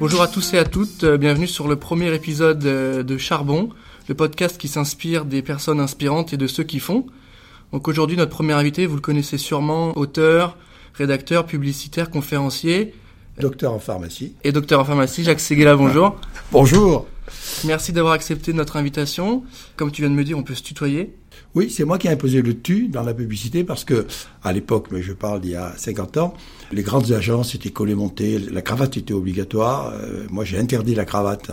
Bonjour à tous et à toutes, euh, bienvenue sur le premier épisode euh, de Charbon, le podcast qui s'inspire des personnes inspirantes et de ceux qui font. Donc aujourd'hui, notre premier invité, vous le connaissez sûrement, auteur, rédacteur, publicitaire, conférencier. Docteur en pharmacie. Et docteur en pharmacie, Jacques Seguela, bonjour. Bonjour. Merci d'avoir accepté notre invitation. Comme tu viens de me dire, on peut se tutoyer. Oui, c'est moi qui ai imposé le tu dans la publicité parce que, à l'époque, mais je parle d'il y a 50 ans, les grandes agences étaient collées montées, la cravate était obligatoire. Euh, moi, j'ai interdit la cravate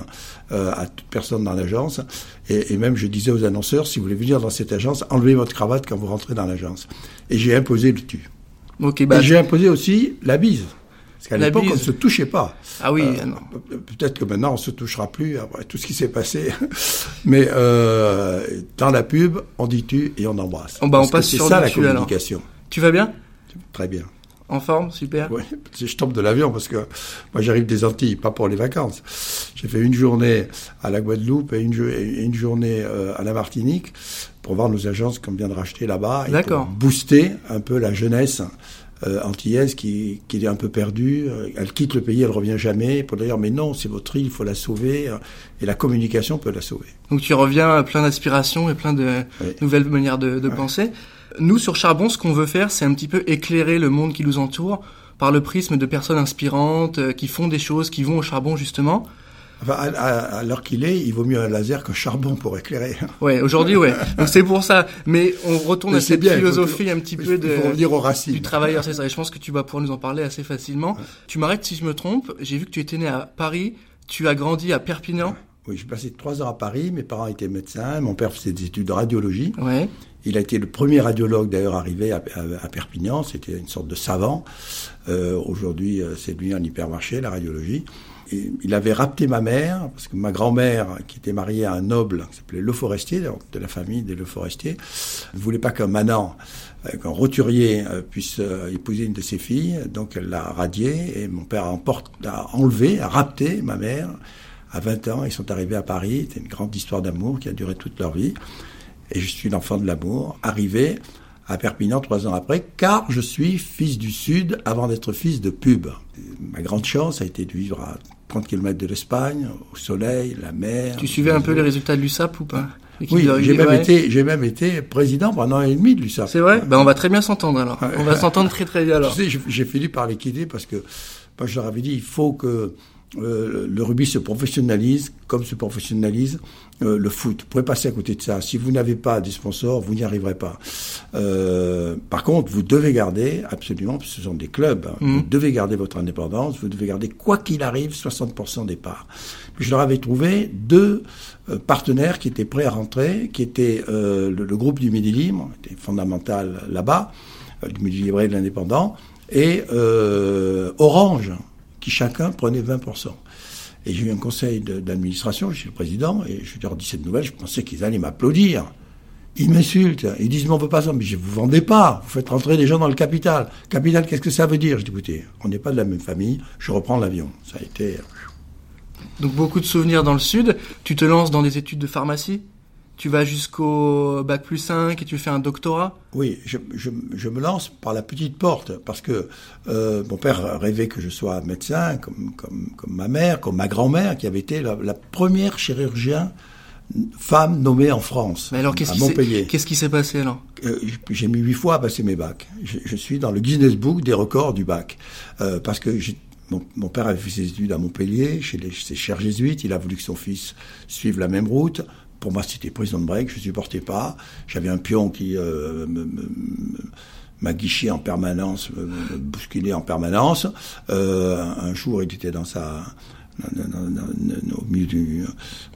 euh, à toute personne dans l'agence. Et, et, même, je disais aux annonceurs, si vous voulez venir dans cette agence, enlevez votre cravate quand vous rentrez dans l'agence. Et j'ai imposé le tu. Bah, et j'ai imposé aussi la bise. Parce qu'à l'époque, on ne se touchait pas. Ah oui. Euh, Peut-être que maintenant, on se touchera plus après tout ce qui s'est passé. Mais euh, dans la pub, on dit tu et on embrasse. Oh bah, on passe c'est sur ça la tu, alors. communication. Tu vas bien Très bien. En forme, super. Oui, je tombe de l'avion parce que moi j'arrive des Antilles, pas pour les vacances. J'ai fait une journée à la Guadeloupe et une, journée euh, à la Martinique pour voir nos agences qu'on vient de racheter là-bas et pour booster un peu la jeunesse euh, antillaise qui, qui est un peu perdue. Euh, Elle quitte le pays, elle revient jamais. Pour dire mais non, c'est votre île, il faut la sauver. euh, Et la communication peut la sauver. Donc tu reviens plein d'inspiration et plein de Oui. nouvelles manières de, de penser. Nous, sur Charbon, ce qu'on veut faire, c'est un petit peu éclairer le monde qui nous entoure par le prisme de personnes inspirantes, euh, qui font des choses, qui vont au charbon, justement. Enfin, à, à- à l'heure qu'il est, il vaut mieux un laser qu'un charbon pour éclairer. Ouais, aujourd'hui, ouais. Donc c'est pour ça. Mais on retourne Mais à cette bien, il faut philosophie un petit peu faut revenir aux racines. du travailleur, c'est ça. Et je pense que tu vas pouvoir nous en parler assez facilement. Tu m'arrêtes si je me trompe. J'ai vu que tu étais né à Paris. Tu as grandi à Perpignan. Oui, j'ai passé trois ans à Paris. Mes parents étaient médecins. Mon père faisait des études de radiologie. Ouais. Il a été le premier radiologue d'ailleurs arrivé à, à- à Perpignan. C'était une sorte de savant. Euh, Aujourd'hui, euh, c'est devenu un hypermarché, la radiologie. Il avait rapté ma mère, parce que ma grand-mère, qui était mariée à un noble, qui s'appelait Le Forestier, de la famille des Le Forestier, ne voulait pas qu'un manant, euh, qu'un roturier euh, puisse euh, épouser une de ses filles. Donc elle l'a radié et mon père a, emporte- a enlevé, a rapté ma mère. À 20 ans, ils sont arrivés à Paris. C'était une grande histoire d'amour qui a duré toute leur vie. Et je suis l'enfant de l'amour, arrivé à Perpignan trois ans après, car je suis fils du Sud avant d'être fils de pub. Ma grande chance a été de vivre à 30 km de l'Espagne, au soleil, la mer. Tu suivais un peu les résultats de l'USAP ou pas? L'équipe Oui, j'ai même, ouais. été, j'ai même été président pendant un an et demi de l'USAP. C'est vrai? Ben on va très bien s'entendre alors. On va s'entendre très très bien alors. Tu sais, j'ai- j'ai fini par les quitter parce que moi, je leur avais dit il faut que euh, le rugby se professionnalise comme se professionnalise euh, le foot. Vous pouvez passer à côté de ça. Si vous n'avez pas des sponsors, vous n'y arriverez pas. Euh, par contre, vous devez garder absolument, parce que ce sont des clubs, hein, Mhm. vous devez garder votre indépendance, vous devez garder quoi qu'il arrive 60% des parts. Puis je leur avais trouvé deux euh, partenaires qui étaient prêts à rentrer, qui étaient euh, le, le groupe du Midi Libre, qui était fondamental là-bas, euh, du Midi Libre et de l'Indépendant, et euh, Orange, qui chacun prenait 20%. Et j'ai eu un conseil d'administration, je suis le président, et je leur dis cette nouvelle, je pensais qu'ils allaient m'applaudir. Ils m'insultent, ils disent, mais on veut pas ça, mais je vous vendez pas, vous faites rentrer des gens dans le capital. Capital, qu'est-ce que ça veut dire? Je dis, écoutez, on n'est pas de la même famille, je reprends l'avion. Ça a été... Donc beaucoup de souvenirs dans le sud. Tu te lances dans des études de pharmacie? Tu vas jusqu'au bac plus 5 et tu fais un doctorat? Oui, je, je, je me lance par la petite porte parce que euh, mon père rêvait que je sois médecin, comme, comme, comme ma mère, comme ma grand-mère, qui avait été la, la première chirurgien femme nommée en France, Mais alors qu'est-ce à qui s'est Montpellier. qu'est-ce qui s'est passé alors? Euh, J'ai mis huit fois à passer mes bacs. Je, je suis dans le Guinness Book des records du bac. Euh, parce que j'ai- mon, mon père avait fait ses études à Montpellier, chez les ses chers jésuites. Il a voulu que son fils suive la même route. Pour moi, c'était prison de break. Je supportais pas. J'avais un pion qui euh, me- m'aguichait en permanence, me, me bousculait en permanence. Euh, un jour, il était dans sa au milieu du,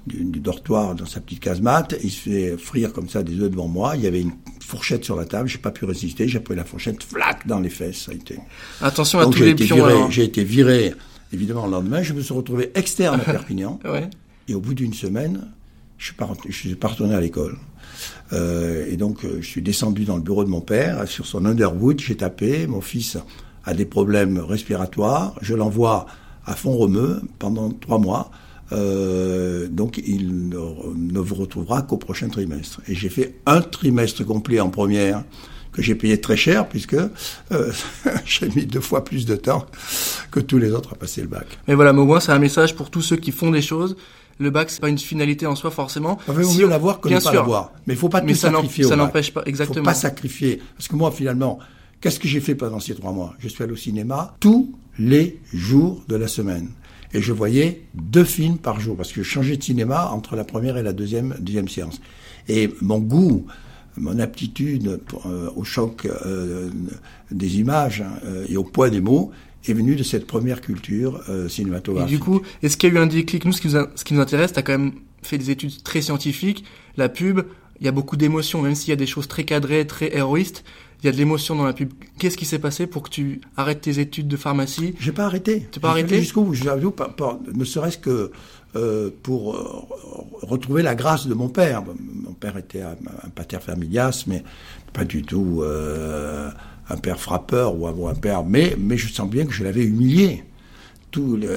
du, du dortoir, dans sa petite casemate, il se fait frire comme ça des œufs devant moi. Il y avait une fourchette sur la table, j'ai pas pu résister, j'ai pris la fourchette, flac, dans les fesses, ça a été. Attention à Donc tous les pions. j'ai été viré, évidemment, le lendemain. Je me suis retrouvé externe à Perpignan. Ouais. Et au bout d'une semaine, je je suis pas retourné à l'école. Euh, et donc, euh, je suis descendu dans le bureau de mon père, sur son Underwood, j'ai tapé, mon fils a des problèmes respiratoires, je l'envoie à Font-Romeu pendant trois mois. Euh, donc, il ne, ne vous retrouvera qu'au prochain trimestre. Et j'ai fait un trimestre complet en première que j'ai payé très cher puisque euh, j'ai mis deux fois plus de temps que tous les autres à passer le bac. Mais voilà, mais au moins c'est un message pour tous ceux qui font des choses. Le bac, c'est pas une finalité en soi forcément. Il vaut mieux l'avoir que ne pas l'avoir. Mais il faut pas tout sacrifier. Ça n'empêche pas exactement. Faut pas sacrifier. Parce que moi, finalement, qu'est-ce que j'ai fait pendant ces trois mois? Je suis allé au cinéma tous les jours de la semaine. Et je voyais deux films par jour, parce que je changeais de cinéma entre la première et la deuxième, deuxième séance. Et mon goût, mon aptitude euh, au choc euh, des images hein, euh, et au poids des mots est venu de cette première culture cinématographique. Et du coup, est-ce qu'il y a eu un déclic? Nous, ce qui nous, ce qui nous intéresse, tu as quand même fait des études très scientifiques. La pub, il y a beaucoup d'émotions, même s'il y a des choses très cadrées, très héroïstes il y a de l'émotion dans la pub. Qu'est-ce qui s'est passé pour que tu arrêtes tes études de pharmacie? J'ai pas arrêté. Tu pas arrêté? jusqu'au bout. Ne serait-ce que euh, pour euh, retrouver la grâce de mon père. Mon père était un, pater familias, mais pas du tout euh, un père frappeur ou un père. Mais, je sens bien que je l'avais humilié tous les,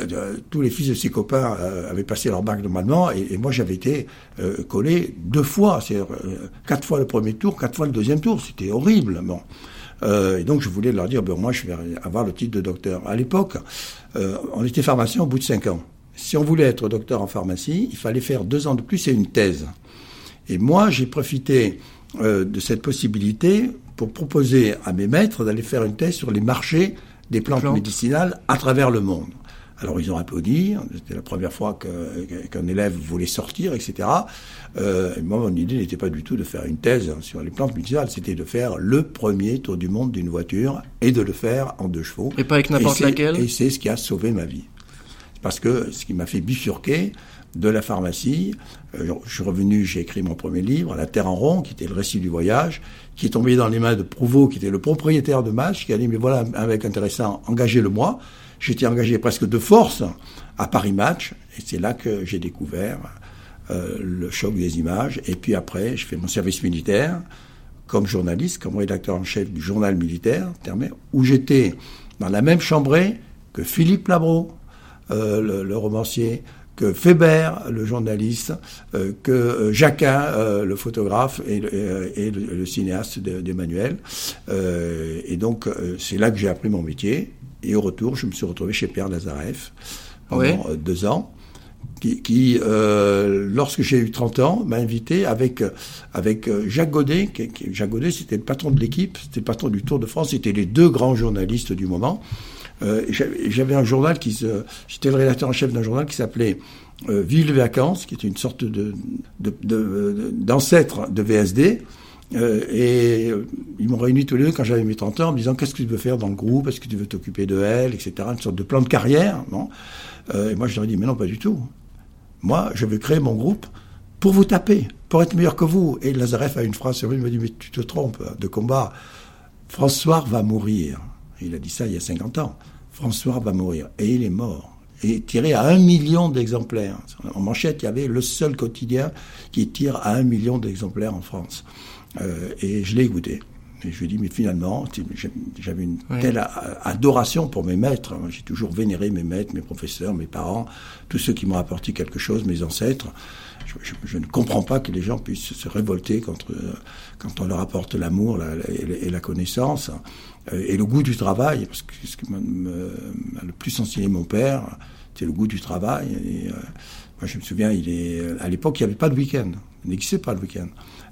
les fils de ses copains euh, avaient passé leur bac normalement, et, et moi j'avais été euh, collé deux fois, c'est euh, quatre fois le premier tour, quatre fois le deuxième tour, c'était horrible. Et donc je voulais leur dire, ben moi je vais avoir le titre de docteur. À l'époque, on était pharmacien au bout de cinq ans. Si on voulait être docteur en pharmacie, il fallait faire deux ans de plus et une thèse. Et moi j'ai profité de cette possibilité pour proposer à mes maîtres d'aller faire une thèse sur les marchés des plantes. médicinales à travers le monde. Alors ils ont applaudi, c'était la première fois qu'un élève voulait sortir, etc. Euh, moi, mon idée n'était pas du tout de faire une thèse sur les plantes médicinales, c'était de faire le premier tour du monde d'une voiture et de le faire en deux chevaux. Et pas avec n'importe laquelle Et c'est ce qui a sauvé ma vie. Parce que ce qui m'a fait bifurquer de la pharmacie, euh, je suis revenu, j'ai écrit mon premier livre, La Terre en rond, qui était le récit du voyage, qui est tombé dans les mains de Prouveau, qui était le propriétaire de Match, qui a dit, mais voilà un mec intéressant, engagez-le moi. J'étais engagé presque de force à Paris Match, et c'est là que j'ai découvert euh, le choc des images. Et puis après, je fais mon service militaire comme journaliste, comme rédacteur en chef du journal militaire, où j'étais dans la même chambrée que Philippe Labro, euh, le, romancier, que Feber, le journaliste, euh, que euh, Jacquin, euh, le photographe et, le, cinéaste d'Emmanuel. et donc, c'est là que j'ai appris mon métier. Et au retour, je me suis retrouvé chez Pierre Lazareff pendant deux ans. Qui, lorsque j'ai eu 30 ans, m'a invité avec avec Jacques Godet. Qui, Jacques Godet, c'était le patron de l'équipe, c'était le patron du Tour de France, c'était les deux grands journalistes du moment. Euh, j'avais un journal qui se, j'étais le rédacteur en chef d'un journal qui s'appelait euh, Ville vacances, qui était une sorte d'ancêtre de, VSD. Euh, et ils m'ont réunis tous les deux quand j'avais mes 30 ans en me disant qu'est-ce que tu veux faire dans le groupe, est-ce que tu veux t'occuper de elle, etc. Une sorte de plan de carrière. Non et moi je leur ai dit mais non pas du tout. Moi je veux créer mon groupe pour vous taper, pour être meilleur que vous. Et Lazareff a une phrase sur lui, il m'a dit mais tu te trompes de combat. François va mourir. Il a dit ça il y a 50 ans. François va mourir. Et il est mort. Et tiré à un million d'exemplaires. En manchette, il y avait le seul quotidien qui tire à un million d'exemplaires en France. Euh, et je l'ai écouté. Et je lui ai dit, mais finalement, j'avais une telle adoration pour mes maîtres. J'ai toujours vénéré mes maîtres, mes professeurs, mes parents, tous ceux qui m'ont apporté quelque chose, mes ancêtres. Je, ne comprends pas que les gens puissent se révolter contre, quand on leur apporte l'amour et la connaissance. Euh, et le goût du travail, parce que ce qui m'a le plus enseigné mon père, c'est le goût du travail. Et, euh, moi, je me souviens, il est, à l'époque, il n'y avait pas de week-end. Il n'existait pas le week-end.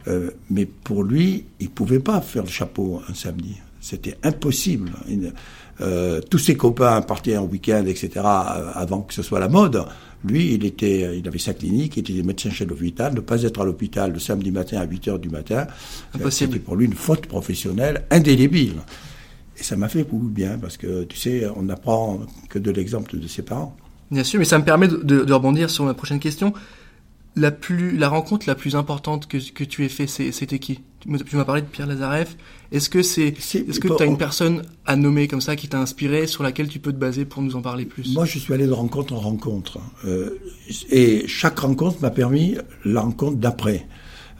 Euh, mais pour lui, il pouvait pas faire le chapeau un samedi. C'était impossible. euh, tous ses copains partaient en week-end, etc., avant que ce soit la mode. Lui, il était, il avait sa clinique, il était médecin chez l'hôpital. Ne pas être à l'hôpital le samedi matin à 8 heures du matin, c'était pour lui une faute professionnelle indélébile. Et ça m'a fait beaucoup bien parce que, tu sais, on n'apprend que de l'exemple de ses parents. Bien sûr, mais ça me permet de, de, rebondir sur ma prochaine question. La, plus, la rencontre la plus importante que, que tu aies fait, c'était qui? Tu m'as parlé de Pierre Lazareff. Est-ce que c'est, est-ce que tu as une personne à nommer comme ça qui t'a inspiré, sur laquelle tu peux te baser pour nous en parler plus? Moi, je suis allé de rencontre en rencontre. Euh, et chaque rencontre m'a permis la rencontre d'après.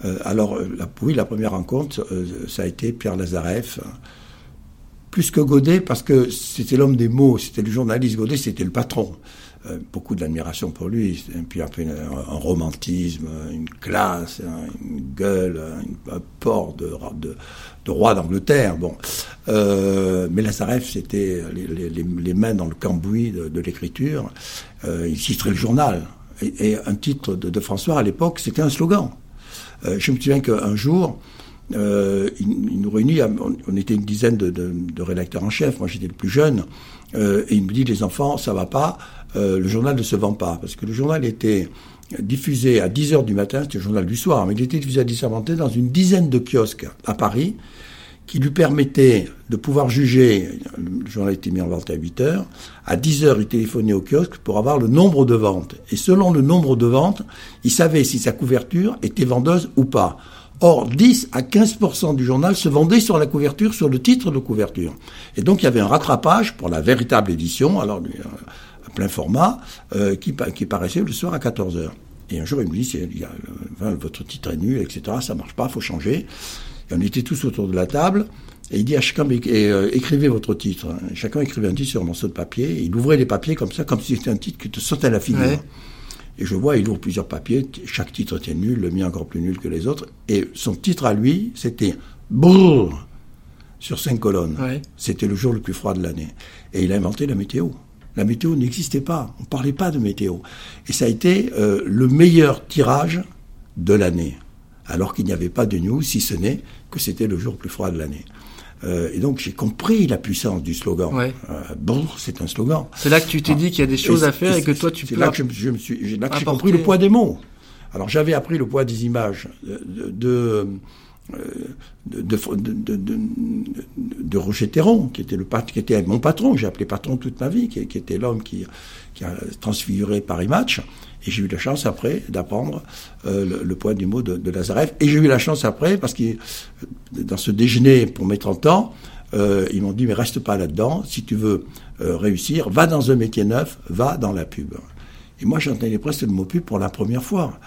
Euh, alors, la, oui, la première rencontre, euh, ça a été Pierre Lazareff plus que Godet, parce que c'était l'homme des mots, c'était le journaliste. Godet, c'était le patron. Euh, beaucoup d'admiration pour lui, et puis après un, romantisme, une classe, une gueule, un, port de, roi d'Angleterre. Bon, euh, mais Lazareff, c'était les, les, mains dans le cambouis de, l'écriture. Euh, il citerait le journal. Et, un titre de, de François à l'époque, c'était un slogan. Euh, je me souviens qu'un jour, euh, il, nous réunit, on, était une dizaine de, rédacteurs en chef, moi j'étais le plus jeune, euh, et il me dit les enfants, ça va pas, euh, le journal ne se vend pas, parce que le journal était diffusé à 10 heures du matin, c'était le journal du soir, mais il était diffusé à 10 heures du matin dans une dizaine de kiosques à Paris, qui lui permettait de pouvoir juger, le journal était mis en vente à 8 heures, à 10 heures il téléphonait au kiosque pour avoir le nombre de ventes. Et selon le nombre de ventes, il savait si sa couverture était vendeuse ou pas. Or, 10 à 15% du journal se vendait sur la couverture, sur le titre de couverture. Et donc, il y avait un rattrapage pour la véritable édition, alors à plein format, euh, qui, qui paraissait le soir à 14h. Et un jour, il me dit, il y a, votre titre est nul, etc., ça marche pas, faut changer. Et on était tous autour de la table, et il dit à chacun, euh, écrivez votre titre. Chacun écrivait un titre sur un morceau de papier, et il ouvrait les papiers comme ça, comme si c'était un titre qui te sautait à la figure. Et je vois, il ouvre plusieurs papiers, chaque titre était nul, le mien encore plus nul que les autres. Et son titre à lui, c'était Brrr sur cinq colonnes. C'était le jour le plus froid de l'année. Et il a inventé la météo. La météo n'existait pas. On ne parlait pas de météo. Et ça a été euh, le meilleur tirage de l'année. Alors qu'il n'y avait pas de news, si ce n'est que c'était le jour le plus froid de l'année. Euh, et donc j'ai compris la puissance du slogan. Ouais. Euh, bon, c'est un slogan. C'est là que tu t'es dit qu'il y a des choses à faire et, que toi tu peux. C'est là que je, me suis, j'ai compris le poids des mots. Alors j'avais appris le poids des images de, de de, de, de, de, Roger Théron, qui était, le, qui était mon patron, j'ai appelé patron toute ma vie, qui, qui était l'homme qui, qui, a transfiguré Paris Match. Et j'ai eu la chance après d'apprendre euh, le, le, poids du mot de, de Lazareff. Et j'ai eu la chance après, parce que dans ce déjeuner pour mes 30 ans, euh, ils m'ont dit, mais reste pas là-dedans, si tu veux euh, réussir, va dans un métier neuf, va dans la pub. Et moi, j'entendais presque le mot pub pour la première fois.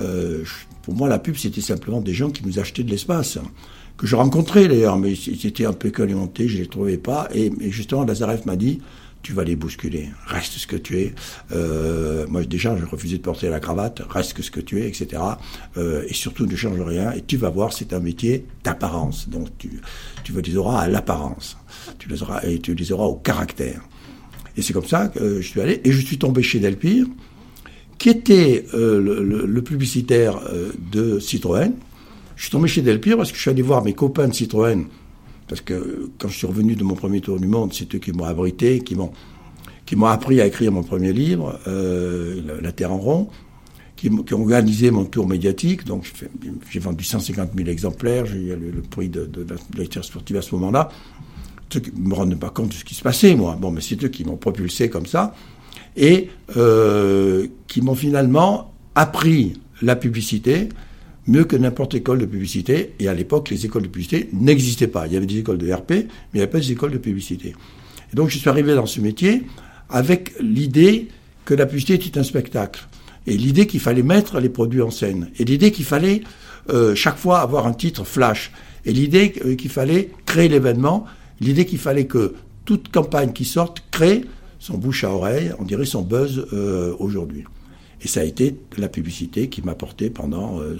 Euh, pour moi, la pub, c'était simplement des gens qui nous achetaient de l'espace, que je rencontrais d'ailleurs, mais ils étaient un peu calimentés, je les trouvais pas. Et, et justement, Lazareff m'a dit, tu vas les bousculer, reste ce que tu es. Euh, moi déjà, je refusais de porter la cravate, reste ce que tu es, etc. Euh, et surtout, ne change rien. Et tu vas voir, c'est un métier d'apparence. Donc tu, tu les auras à l'apparence. Tu les auras et tu les auras au caractère. Et c'est comme ça que je suis allé et je suis tombé chez Delpire, qui était euh, le, le, publicitaire euh, de Citroën. Je suis tombé chez Delpire parce que je suis allé voir mes copains de Citroën parce que quand je suis revenu de mon premier tour du monde, c'est eux qui m'ont abrité, qui m'ont qui m'ont appris à écrire mon premier livre, euh, la, Terre en rond, qui, ont organisé mon tour médiatique. Donc j'ai vendu 150 000 exemplaires, j'ai eu le, prix de, la sportive à ce moment-là. Ceux qui me rendent pas compte de ce qui se passait, moi. Bon, mais c'est eux qui m'ont propulsé comme ça et euh, qui m'ont finalement appris la publicité, mieux que n'importe école de publicité. Et à l'époque, les écoles de publicité n'existaient pas. Il y avait des écoles de RP, mais il n'y avait pas des écoles de publicité. Et donc, je suis arrivé dans ce métier avec l'idée que la publicité était un spectacle. Et l'idée qu'il fallait mettre les produits en scène. Et l'idée qu'il fallait euh, chaque fois avoir un titre flash. Et l'idée euh, qu'il fallait créer l'événement. L'idée qu'il fallait que toute campagne qui sorte crée son bouche à oreille, on dirait son buzz euh, aujourd'hui. Et ça a été la publicité qui m'a porté pendant euh,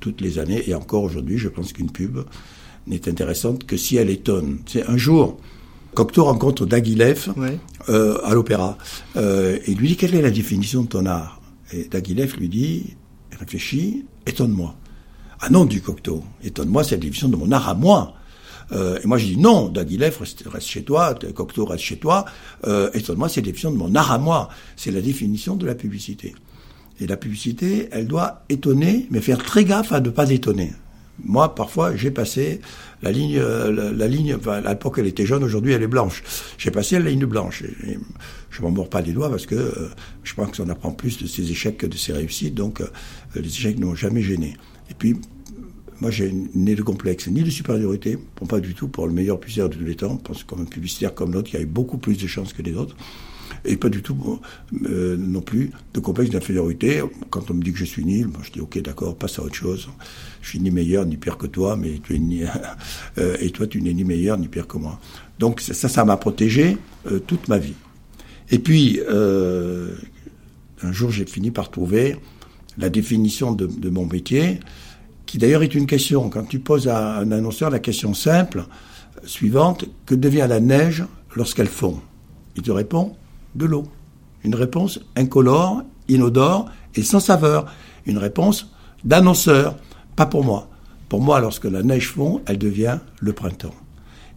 toutes les années. Et encore aujourd'hui, je pense qu'une pub n'est intéressante que si elle étonne. C'est un jour, Cocteau rencontre Daguilef euh, à l'opéra. Euh, et lui dit quelle est la définition de ton art Et Daguilef lui dit, réfléchis, étonne-moi. Ah non, dit Cocteau, étonne-moi, c'est la définition de mon art à moi. Euh, et moi, j'ai dit non, Daguilef, reste, reste, chez toi, Cocteau, reste chez toi. Euh, étonne-moi, c'est la définition de mon art à moi. C'est la définition de la publicité. Et la publicité, elle doit étonner, mais faire très gaffe à ne pas étonner. Moi, parfois, j'ai passé la ligne, euh, la, ligne, enfin, à l'époque, elle était jaune, aujourd'hui, elle est blanche. J'ai passé la ligne blanche. Et, je m'en mords pas les doigts parce que euh, je pense qu'on apprend plus de ses échecs que de ses réussites, donc euh, les échecs n'ont jamais gêné. Et puis, moi, j'ai né de complexe, ni de supériorité, pas du tout pour le meilleur publicitaire de tous les temps, parce que comme un publicitaire comme l'autre, il y a eu beaucoup plus de chances que les autres. Et pas du tout euh, non plus de complexe d'infériorité. Quand on me dit que je suis nul, moi je dis ok d'accord, passe à autre chose. Je suis ni meilleur ni pire que toi, mais tu es ni euh, et toi tu n'es ni meilleur ni pire que moi. Donc ça, ça m'a protégé euh, toute ma vie. Et puis un jour j'ai fini par trouver la définition de mon métier, qui d'ailleurs est une question. Quand tu poses à un annonceur la question simple suivante, que devient la neige lorsqu'elle fond? Il te répond de l'eau. Une réponse incolore, inodore et sans saveur. Une réponse d'annonceur, pas pour moi. Pour moi, lorsque la neige fond, elle devient le printemps.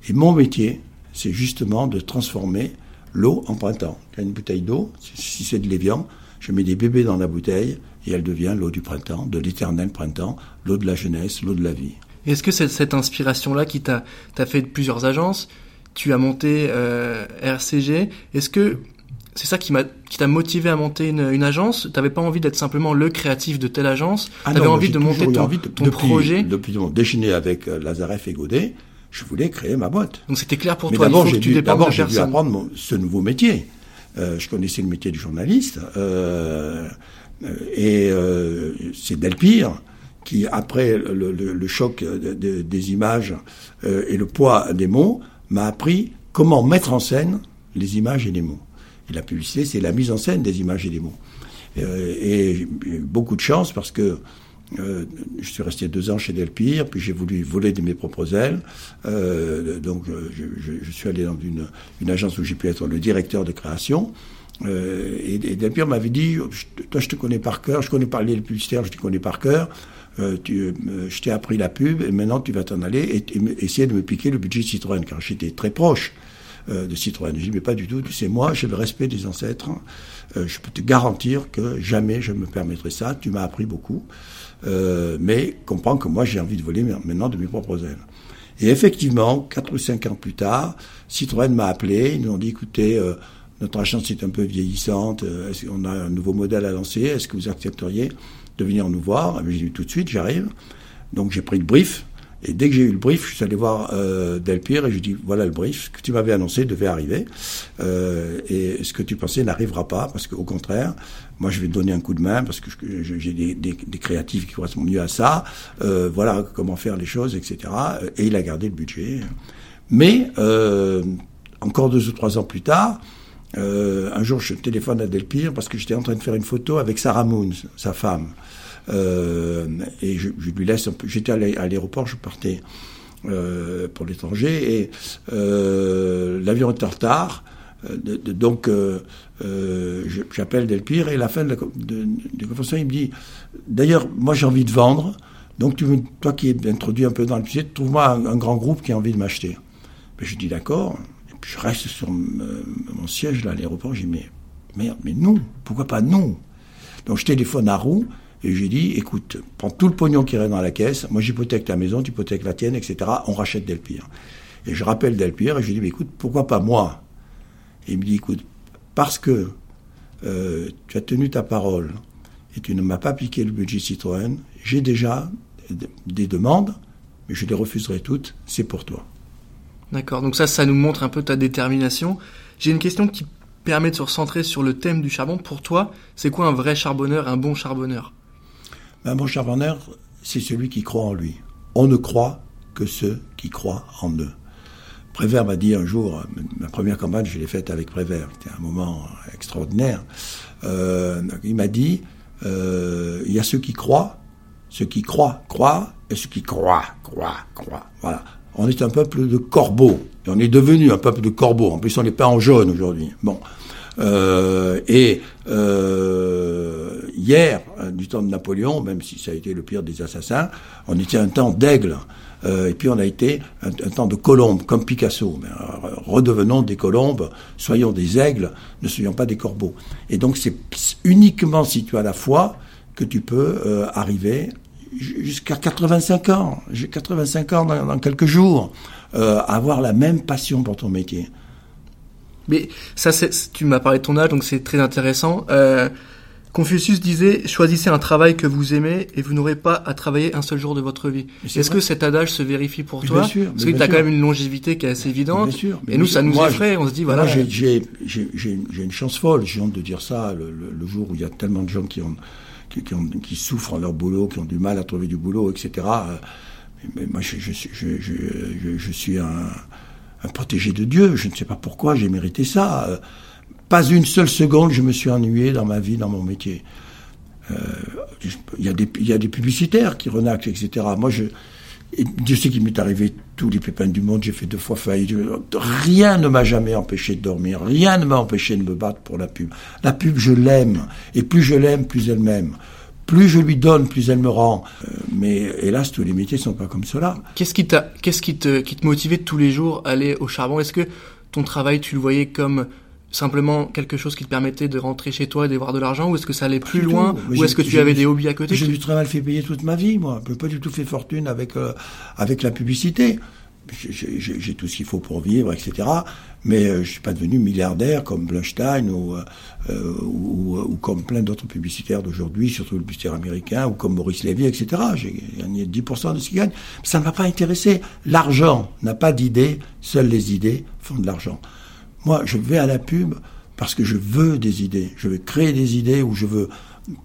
Et mon métier, c'est justement de transformer l'eau en printemps. A une bouteille d'eau, si c'est de l'évian, je mets des bébés dans la bouteille et elle devient l'eau du printemps, de l'éternel printemps, l'eau de la jeunesse, l'eau de la vie. Est-ce que c'est cette inspiration-là qui t'a fait plusieurs agences? Tu as monté euh, RCG. Est-ce que c'est ça qui t'a motivé à monter une, agence? Tu n'avais pas envie d'être simplement le créatif de telle agence? Ah Tu avais envie de monter ton, depuis, projet? Depuis mon déjeuner avec euh, Lazareff et Godet, je voulais créer ma boîte. Donc c'était clair pour Mais toi. D'abord, j'ai dû, dû, apprendre ce nouveau métier. Euh, je connaissais le métier du journaliste. Euh, et euh, c'est Delpire qui, après le, le, le choc de, des images et le poids des mots, m'a appris comment mettre en scène les images et les mots. La publicité, c'est la mise en scène des images et des mots. Euh, et j'ai eu beaucoup de chance parce que euh, je suis resté deux ans chez Delpire, puis j'ai voulu voler de mes propres ailes. Euh, donc je, suis allé dans une, agence où j'ai pu être le directeur de création. Et, Delpire m'avait dit, toi je te connais par cœur, je connais pas les publicitaires, je te connais par cœur. Je t'ai appris la pub et maintenant tu vas t'en aller et, et, essayer de me piquer le budget Citroën, car j'étais très proche euh, de Citroën. Je dis, mais pas du tout, c'est moi, j'ai le respect des ancêtres. Euh, je peux te garantir que jamais je me permettrai ça. Tu m'as appris beaucoup. Euh, mais comprends que moi, j'ai envie de voler maintenant de mes propres ailes. Et effectivement, quatre ou cinq ans plus tard, Citroën m'a appelé. Ils nous ont dit, écoutez, notre agence est un peu vieillissante. on a un nouveau modèle à lancer? Est-ce que vous accepteriez de venir nous voir? J'ai dit tout de suite, j'arrive. Donc j'ai pris le brief. Et dès que j'ai eu le brief, je suis allé voir euh, Delpire et je lui dit voilà le brief, que tu m'avais annoncé devait arriver. Euh, et ce que tu pensais n'arrivera pas, parce qu'au contraire, moi je vais te donner un coup de main, parce que j'ai des, des, des, créatifs qui correspondent mieux à ça. Euh, voilà comment faire les choses, etc. Et il a gardé le budget. Mais euh, encore deux ou trois ans plus tard, euh, un jour je téléphone à Delpire parce que j'étais en train de faire une photo avec Sarah Moon, sa femme. Euh, et je, lui laisse un peu. J'étais à l'aéroport, je partais euh, pour l'étranger et euh, l'avion est en retard. Donc, j'appelle Delpire et à la fin de la de, il me dit D'ailleurs, moi j'ai envie de vendre, donc toi qui es introduit un peu dans le sujet, trouve-moi un, un, grand groupe qui a envie de m'acheter. Ben, je dis D'accord. Et puis je reste sur mon siège là à l'aéroport, je dis Mais merde, mais non, pourquoi pas non? Donc je téléphone à Roux et j'ai dit, écoute, prends tout le pognon qui reste dans la caisse, moi j'hypothèque ta maison, tu hypothèques la tienne, etc. On rachète Delpire. Et je rappelle Delpire et je lui dis, mais écoute, pourquoi pas moi? Et il me dit, écoute, parce que euh, tu as tenu ta parole et tu ne m'as pas piqué le budget Citroën, j'ai déjà des demandes, mais je les refuserai toutes, c'est pour toi. D'accord, donc ça, ça nous montre un peu ta détermination. J'ai une question qui permet de se recentrer sur le thème du charbon. Pour toi, c'est quoi un vrai charbonneur, un bon charbonneur? Un bon charbonneur, c'est celui qui croit en lui. On ne croit que ceux qui croient en eux. Prévert m'a dit un jour, ma première campagne, je l'ai faite avec Prévert, c'était un moment extraordinaire. Euh, il m'a dit, euh, il y a ceux qui croient, ceux qui croient, croient, et ceux qui croient, croient, croient. Voilà. On est un peuple de corbeaux. Et on est devenu un peuple de corbeaux. En plus, on n'est pas en jaune aujourd'hui. Bon. Euh, et euh, hier, du temps de Napoléon, même si ça a été le pire des assassins, on était un temps d'aigle. Euh, et puis on a été un, temps de colombe, comme Picasso. Euh, redevenons des colombes, soyons des aigles, ne soyons pas des corbeaux. Et donc c'est uniquement si tu as la foi que tu peux euh, arriver jusqu'à 85 ans. J'ai 85 ans dans, dans quelques jours. Euh, avoir la même passion pour ton métier. Mais ça, tu m'as parlé de ton âge, donc c'est très intéressant. Euh, Confucius disait choisissez un travail que vous aimez et vous n'aurez pas à travailler un seul jour de votre vie. Est-ce que cet adage se vérifie pour toi bien sûr, Parce que tu as quand même une longévité qui est assez évidente. Bien sûr, et nous, ça nous effraie. On se dit voilà. J'ai une chance folle. J'ai honte de dire ça. Le, le, le, jour où il y a tellement de gens qui ont qui, qui, ont, qui souffrent en leur boulot, qui ont du mal à trouver du boulot, etc. Mais moi, je, je, je, je suis un, un, protégé de Dieu. Je ne sais pas pourquoi j'ai mérité ça. Pas une seule seconde, je me suis ennuyé dans ma vie, dans mon métier. Euh, il y, a des, y a des publicitaires qui renaclent, etc. Moi, je, Dieu sait qu'il m'est arrivé tous les pépins du monde, j'ai fait deux fois faillite. Rien ne m'a jamais empêché de dormir, rien ne m'a empêché de me battre pour la pub. La pub, je l'aime, et plus je l'aime, plus elle m'aime. Plus je lui donne, plus elle me rend. Euh, mais hélas, tous les métiers sont pas comme cela. Qu'est-ce qui t'a, qu'est-ce qui te, qui te motivait tous les jours à aller au charbon? Est-ce que ton travail, tu le voyais comme simplement quelque chose qui te permettait de rentrer chez toi et d'avoir de l'argent? Ou est-ce que ça allait plus loin? ou est-ce que tu avais des hobbies à côté? J'ai du mal fait payer toute ma vie, moi. Je n'ai pas du tout fait fortune avec euh, avec la publicité. J'ai tout ce qu'il faut pour vivre, etc. Mais euh, je suis pas devenu milliardaire comme Blunstein ou, euh, ou, ou, comme plein d'autres publicitaires d'aujourd'hui, surtout le publicitaire américain, ou comme Maurice Lévy, etc. J'ai gagné 10% de ce qu'il gagne. Ça ne m'a pas intéressé. L'argent n'a pas d'idée, seules les idées font de l'argent. Moi, je vais à la pub parce que je veux des idées. Je veux créer des idées ou je veux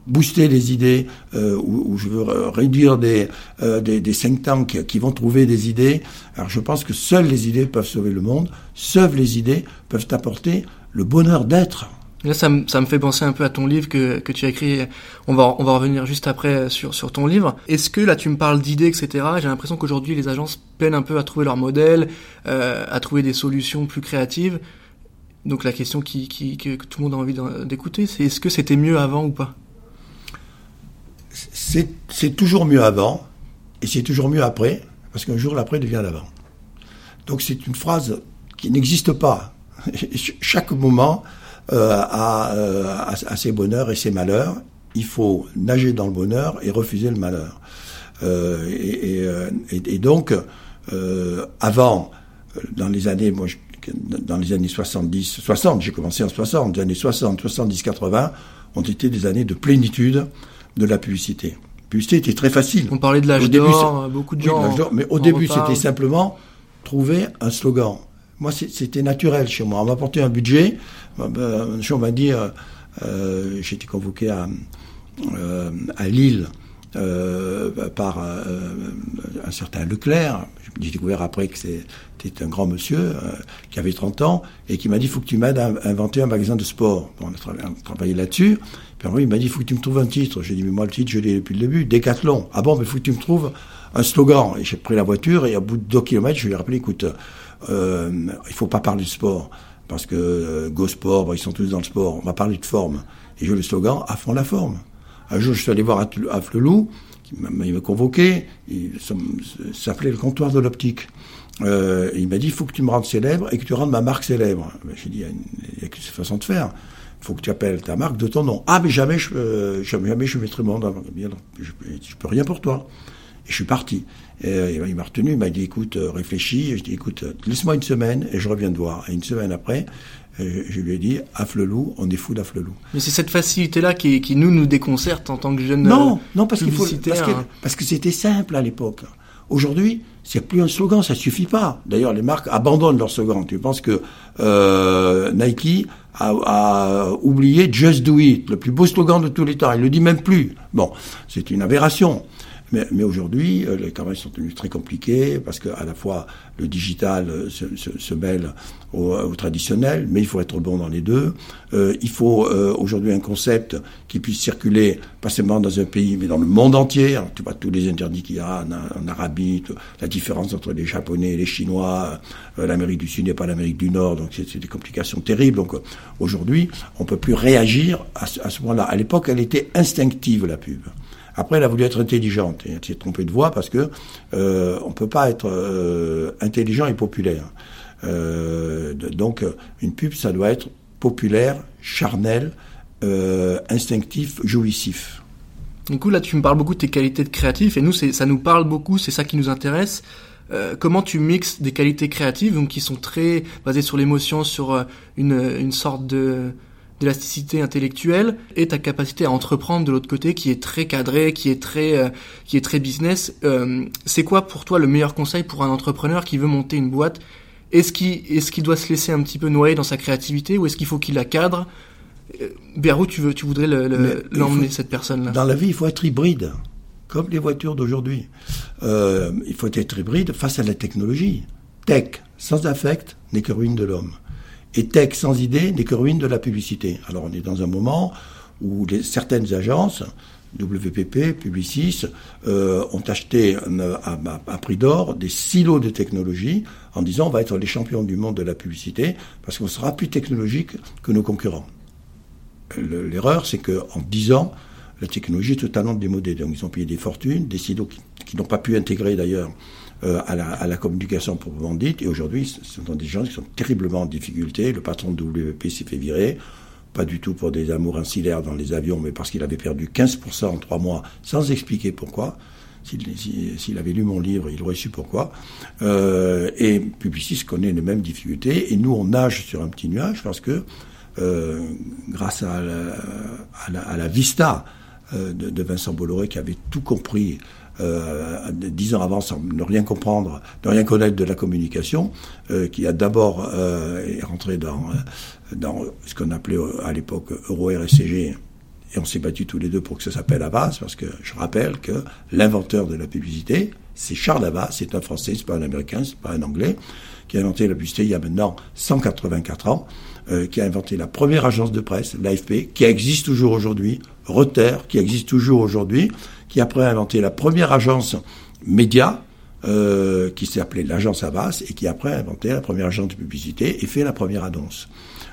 booster des idées, euh, ou, je veux réduire des, euh, des, des think qui vont trouver des idées. Alors je pense que seules les idées peuvent sauver le monde, seules les idées peuvent apporter le bonheur d'être. Là, ça me, ça me fait penser un peu à ton livre que, que tu as écrit. On va, on va revenir juste après sur, sur ton livre. Est-ce que là, tu me parles d'idées, etc. J'ai l'impression qu'aujourd'hui, les agences peinent un peu à trouver leur modèle, euh, à trouver des solutions plus créatives. Donc la question qui, qui, que, tout le monde a envie d'écouter, c'est est-ce que c'était mieux avant ou pas? C'est toujours mieux avant, et c'est toujours mieux après, parce qu'un jour l'après devient l'avant. Donc c'est une phrase qui n'existe pas. Chaque moment euh, a, euh, a, ses bonheurs et ses malheurs. Il faut nager dans le bonheur et refuser le malheur. Euh, et, donc, avant, dans les années, moi dans les années 70, 60, j'ai commencé en 60, les années 60, 70, 80, ont été des années de plénitude de la publicité. La publicité était très facile. On parlait de l'âge d'or, beaucoup de gens. mais au début, c'était simplement trouver un slogan. Moi, c'était naturel chez moi. On m'a apporté un budget. Ben, on m'a dit, euh, euh, j'ai été convoqué à, euh, à Lille euh, par euh, un certain Leclerc. J'ai découvert après que c'était un grand monsieur euh, qui avait 30 ans et qui m'a dit, il faut que tu m'aides à inventer un magasin de sport. Bon, on a travaillé, là-dessus. Il m'a dit, il faut que tu me trouves un titre. J'ai dit, mais moi, le titre, je l'ai depuis le début, Décathlon. Ah bon, mais il faut que tu me trouves un slogan. Et j'ai pris la voiture et à bout de deux kilomètres, je lui ai rappelé, écoute, euh, il faut pas parler de sport. Parce que euh, Go Sport, ils sont tous dans le sport. On va parler de forme. Et je le slogan, à fond la forme. Un jour, je suis allé voir à Flelou, qui m'a convoqué, il s'appelait le comptoir de l'optique. Euh, il m'a dit, il faut que tu me rendes célèbre et que tu rendes ma marque célèbre. Ben, j'ai dit, il n'y a, qu'une façon de faire. Faut que tu appelles ta marque de ton nom. Ah, mais jamais je, euh, jamais, jamais je mettrai mon nom. Je, je peux rien pour toi. Et je suis parti. Et, euh, il m'a retenu, il m'a dit, écoute, euh, réfléchis. Et je dis, écoute, laisse-moi une semaine et je reviens te voir. Et une semaine après, je lui ai dit, Afflelou, on est fou d'Afflelou. Mais c'est cette facilité-là qui, qui, nous, nous déconcerte en tant que jeunes Non, non, parce qu'il faut, parce que, parce que c'était simple à l'époque. Aujourd'hui, c'est plus un slogan, ça suffit pas. D'ailleurs, les marques abandonnent leur slogan. Tu penses que euh, Nike a, a, oublié Just Do It, le plus beau slogan de tous les temps. Il le dit même plus. Bon, c'est une aberration. Mais, mais aujourd'hui, euh, les campagnes sont devenues très compliquées parce que à la fois le digital euh, se, mêle au, au, traditionnel, mais il faut être bon dans les deux. Euh, il faut euh, aujourd'hui un concept qui puisse circuler pas seulement dans un pays, mais dans le monde entier. Tu vois tous les interdits qu'il y a en, Arabie, la différence entre les Japonais et les Chinois, euh, l'Amérique du Sud n'est pas l'Amérique du Nord, donc c'est des complications terribles. Donc aujourd'hui, on peut plus réagir à à ce moment-là. À l'époque, elle était instinctive la pub. Après, elle a voulu être intelligente et elle s'est trompée de voix parce que euh, on peut pas être euh, intelligent et populaire. Euh, donc, une pub, ça doit être populaire, charnel, euh, instinctif, jouissif. Du coup, là, tu me parles beaucoup de tes qualités de créatif, et nous, ça nous parle beaucoup, c'est ça qui nous intéresse. Euh, comment tu mixes des qualités créatives, donc qui sont très basées sur l'émotion, sur euh, une, une sorte de d'élasticité intellectuelle et ta capacité à entreprendre de l'autre côté qui est très cadré, qui est très euh, qui est très business. Euh, c'est quoi pour toi le meilleur conseil pour un entrepreneur qui veut monter une boîte? Est-ce qu'il est-ce qu'il doit se laisser un petit peu noyer dans sa créativité ou est-ce qu'il faut qu'il la cadre? Euh, Vers où tu veux tu voudrais l'emmener cette personne là Dans la vie, il faut être hybride comme les voitures d'aujourd'hui. Euh, il faut être hybride face à la technologie. Tech sans affect n'est que ruine de l'homme. Et tech sans idée n'est que ruine de la publicité. Alors on est dans un moment où certaines agences, WPP, Publicis, euh, ont acheté euh, à, à, prix d'or des silos de technologie en disant on va être les champions du monde de la publicité parce qu'on sera plus technologique que nos concurrents. L'erreur, c'est qu'en 10 ans, la technologie est totalement démodée. Donc ils ont payé des fortunes, des silos qui, n'ont pas pu intégrer d'ailleurs euh, à, la, à, la, communication proprement dite. Et aujourd'hui, ce sont des gens qui sont terriblement en difficulté. Le patron de WP s'est fait virer, pas du tout pour des amours incillaires dans les avions, mais parce qu'il avait perdu 15% en trois mois, sans expliquer pourquoi. S'il avait lu mon livre, il aurait su pourquoi. Euh, et Publicis connaît les mêmes difficultés. Et nous, on nage sur un petit nuage parce que, euh, grâce à la, vista de, Vincent Bolloré qui avait tout compris euh, dix ans avant sans ne rien comprendre, ne rien connaître de la communication, euh, qui a d'abord euh, rentré dans, dans ce qu'on appelait à l'époque Euro-RSCG, et on s'est battu tous les deux pour que ça s'appelle Avas, parce que je rappelle que l'inventeur de la publicité, c'est Charles Avas, c'est un Français, c'est pas un Américain, c'est pas un Anglais, qui a inventé la publicité il y a maintenant 184 ans, euh, qui a inventé la première agence de presse, l'AFP, qui existe toujours aujourd'hui, Reuters, qui existe toujours aujourd'hui, qui après a inventé la première agence média, euh, qui s'appelait l'agence Avas, et qui après a inventé la première agence de publicité et fait la première annonce.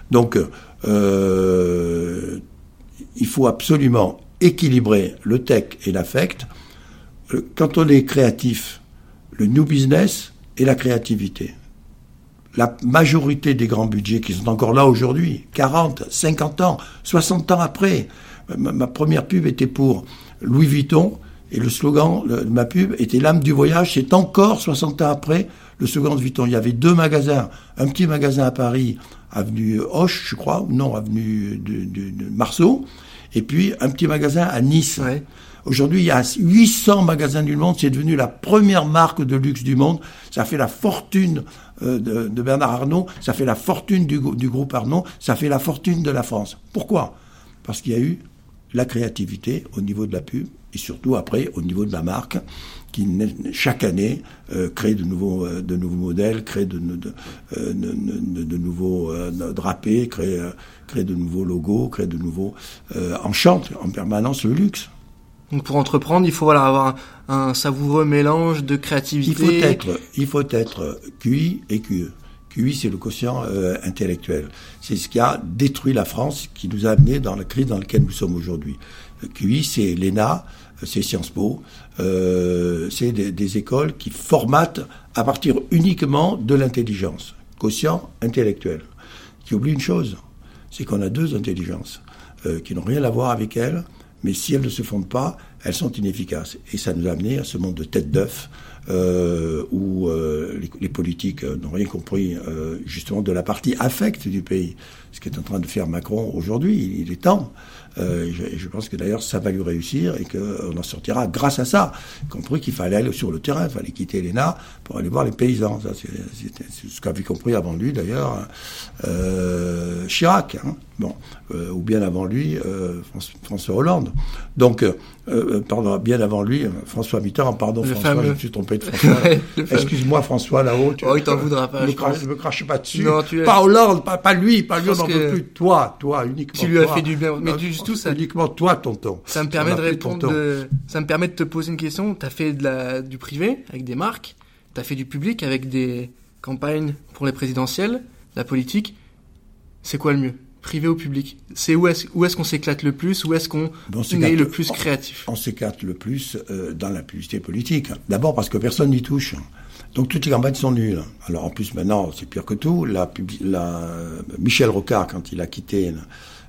Donc, euh, il faut absolument équilibrer le tech et l'affect. Euh, quand on est créatif, le new business et la créativité. La majorité des grands budgets qui sont encore là aujourd'hui, 40, 50 ans, 60 ans après, ma, première pub était pour Louis Vuitton et le slogan de ma pub était l'âme du voyage. C'est encore 60 ans après le slogan de Vuitton. Il y avait deux magasins, un petit magasin à Paris, avenue Hoche, je crois, non, avenue de, Marceau, et puis un petit magasin à Nice. Aujourd'hui, il y a 800 magasins du monde. C'est devenu la première marque de luxe du monde. Ça fait la fortune euh, de, Bernard Arnault. Ça fait la fortune du, du groupe Arnault. Ça fait la fortune de la France. Pourquoi? Parce qu'il y a eu la créativité au niveau de la pub et surtout après au niveau de la marque qui chaque année euh, crée de nouveaux euh, de nouveaux modèles, crée de de, euh, de, de, nouveaux drapés, crée crée de nouveaux logos, crée de nouveaux enchante en permanence le luxe. Donc pour entreprendre, il faut voilà, avoir un, savoureux mélange de créativité. Il faut être il faut être QI et QE. QI, c'est le quotient intellectuel. C'est ce qui a détruit la France, qui nous a amené dans la crise dans laquelle nous sommes aujourd'hui. QI, c'est l'ENA, c'est Sciences Po, euh, c'est des, écoles qui formatent à partir uniquement de l'intelligence, quotient intellectuel, qui oublie une chose, c'est qu'on a deux intelligences euh, qui n'ont rien à voir avec elles, mais si elles ne se fondent pas, elles sont inefficaces. Et ça nous a amené à ce monde de tête d'œuf euh, où euh, les, les, politiques n'ont rien compris euh, justement de la partie affecte du pays. Ce qu'est en train de faire Macron aujourd'hui, il est temps. Euh, je, je, pense que d'ailleurs ça va lui réussir et qu'on en sortira grâce à ça. Compris qu'il fallait aller sur le terrain, il fallait quitter l'ENA pour aller voir les paysans. C'est ce qu'avait compris avant lui d'ailleurs euh, Chirac, hein. Bon, euh, ou bien avant lui euh, François Hollande. Donc, pardon, bien avant lui François Mitterrand. Pardon, François, je me suis trompé de François. Excuse-moi, François là-haut. Oh, il t'en voudra pas. Ne crache, me crache pas dessus. Non, tu pas Hollande, pas, pas lui, pas lui, on n'en veut plus. Toi, toi, uniquement. Tu lui as fait du bien. Mais du tout ça. Uniquement toi, tonton. Ça me permet de répondre. Ça me permet de te poser une question. T'as fait de la, du privé avec des marques. T'as fait du public avec des campagnes pour les présidentielles, la politique. C'est quoi le mieux? Privé ou public C'est où est-ce où est-ce qu'on s'éclate le plus Où est-ce qu'on est le plus créatif? On, s'éclate le plus euh, dans la publicité politique. D'abord parce que personne n'y touche. Donc toutes les campagnes sont nulles. Alors en plus maintenant, c'est pire que tout. La, la, Michel Rocard, quand il a quitté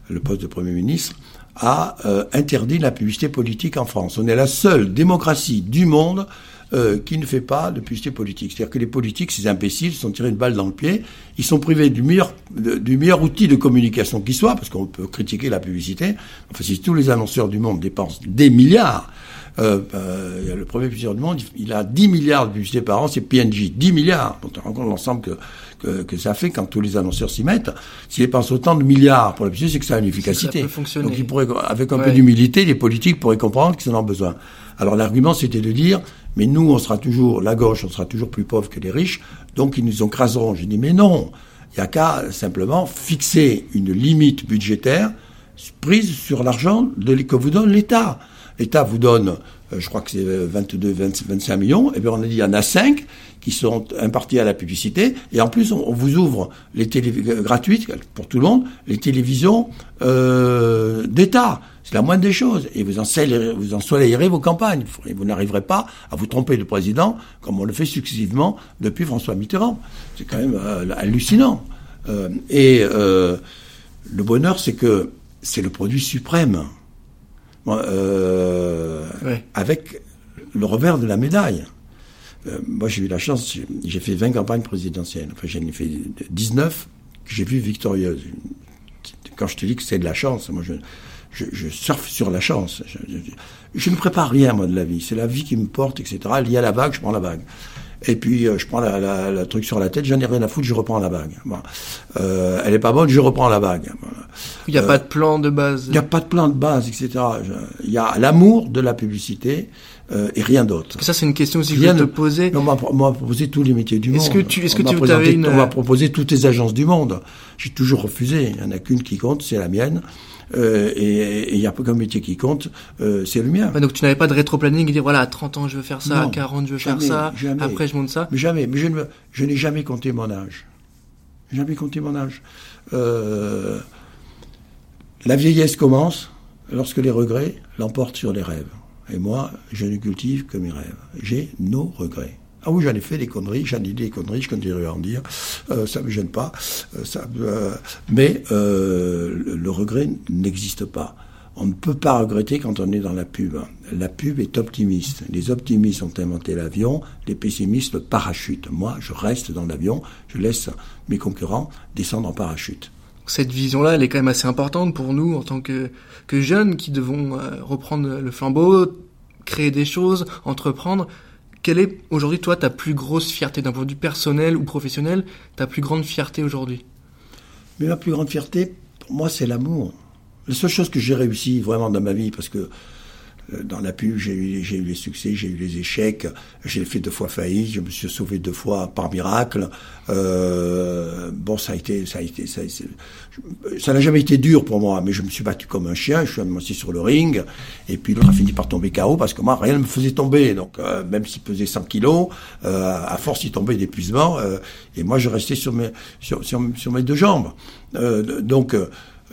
le poste de Premier ministre, a euh, interdit la publicité politique en France. On est la seule démocratie du monde euh, qui ne fait pas de publicité politique. C'est-à-dire que les politiques, ces imbéciles, sont tirés une balle dans le pied. Ils sont privés du meilleur, du meilleur outil de communication qui soit, parce qu'on peut critiquer la publicité. Enfin, si tous les annonceurs du monde dépensent des milliards, euh, euh, le premier publicitaire du monde, il a 10 milliards de publicité par an, c'est PNJ, 10 milliards. Donc, on rend compte l'ensemble que, que, que, ça fait quand tous les annonceurs s'y mettent. S'ils dépensent autant de milliards pour la publicité, c'est que ça a une efficacité. Donc, il pourrait, avec un peu d'humilité, les politiques pourraient comprendre qu'ils en ont besoin. Alors, l'argument, c'était de dire, mais nous, on sera toujours, la gauche, on sera toujours plus pauvre que les riches, donc ils nous écraseront. J'ai dit, mais non, il n'y a qu'à simplement fixer une limite budgétaire prise sur l'argent que vous donne l'État. L'État vous donne, je crois que c'est 22, 25 millions, et bien on a dit il y en a 5 qui sont impartis à la publicité, et en plus on, vous ouvre les télé euh, gratuites pour tout le monde, les télévisions euh, d'État. C'est la moindre des choses. Et vous, vous ensoleillerez vos campagnes. Et vous n'arriverez pas à vous tromper de président comme on le fait successivement depuis François Mitterrand. C'est quand même hallucinant. et le bonheur, c'est que c'est le produit suprême euh, avec le revers de la médaille. Euh, moi, j'ai eu la chance, j'ai fait 20 campagnes présidentielles. Enfin, j'en ai fait 19 que j'ai vues victorieuses. Quand je te dis que c'est de la chance, moi, je, je, je surfe sur la chance. Je, je, ne prépare rien, moi, de la vie. C'est la vie qui me porte, etc. Il y a la vague, je prends la vague. Et puis euh, je prends la, la, la, truc sur la tête, j'en ai rien à foutre, je reprends la bague. Euh, elle est pas bonne, je reprends la bague. Il n'y a pas de plan de base. Il n'y a pas de plan de base, etc. Il y a l'amour de la publicité euh, et rien d'autre. Ça c'est une question aussi que je te poser. On m'a proposé tous les métiers du monde. Est-ce que tu, est-ce que tu avais une... On m'a proposé toutes les agences du monde. J'ai toujours refusé. Il n'y en a qu'une qui compte, c'est la mienne. Euh, et il n'y a pas qu'un métier qui compte, euh, c'est le mien. donc tu n'avais pas de rétro-planning et dire voilà, à 30 ans je veux faire ça, à 40 je veux faire ça, après je monte ça mais Jamais, mais je, ne, je n'ai jamais compté mon âge. Jamais compté mon âge. Euh, la vieillesse commence lorsque les regrets l'emportent sur les rêves. Et moi, je ne cultive que mes rêves. J'ai nos regrets. Ah oui, j'en ai fait des conneries, j'en ai dit des conneries, je continuerai à en dire, euh, ça me gêne pas. Euh, ça, euh, mais euh, le, regret n'existe pas. On ne peut pas regretter quand on est dans la pub. La pub est optimiste. Les optimistes ont inventé l'avion, les pessimistes le parachute. Moi, je reste dans l'avion, je laisse mes concurrents descendre en parachute. Cette vision-là, elle est quand même assez importante pour nous en tant que, que jeunes qui devons reprendre le flambeau, créer des choses, entreprendre. Quelle est aujourd'hui, toi, ta plus grosse fierté d'un point de vue personnel ou professionnel, ta plus grande fierté aujourd'hui? Mais ma plus grande fierté, pour moi, c'est l'amour. La seule chose que j'ai réussi vraiment dans ma vie, parce que dans la pub, j'ai eu, les succès, j'ai eu les échecs, j'ai fait deux fois faillite, je me suis sauvé deux fois par miracle. Euh, bon, ça a été, ça a été, ça, ça n'a jamais été dur pour moi, mais je me suis battu comme un chien, je suis assis sur le ring, et puis l'autre a fini par tomber KO parce que moi, rien ne me faisait tomber. Donc, euh, même s'il pesait 100 kilos, euh, à force, il tombait d'épuisement, euh, et moi, je restais sur mes, sur mes deux jambes. donc,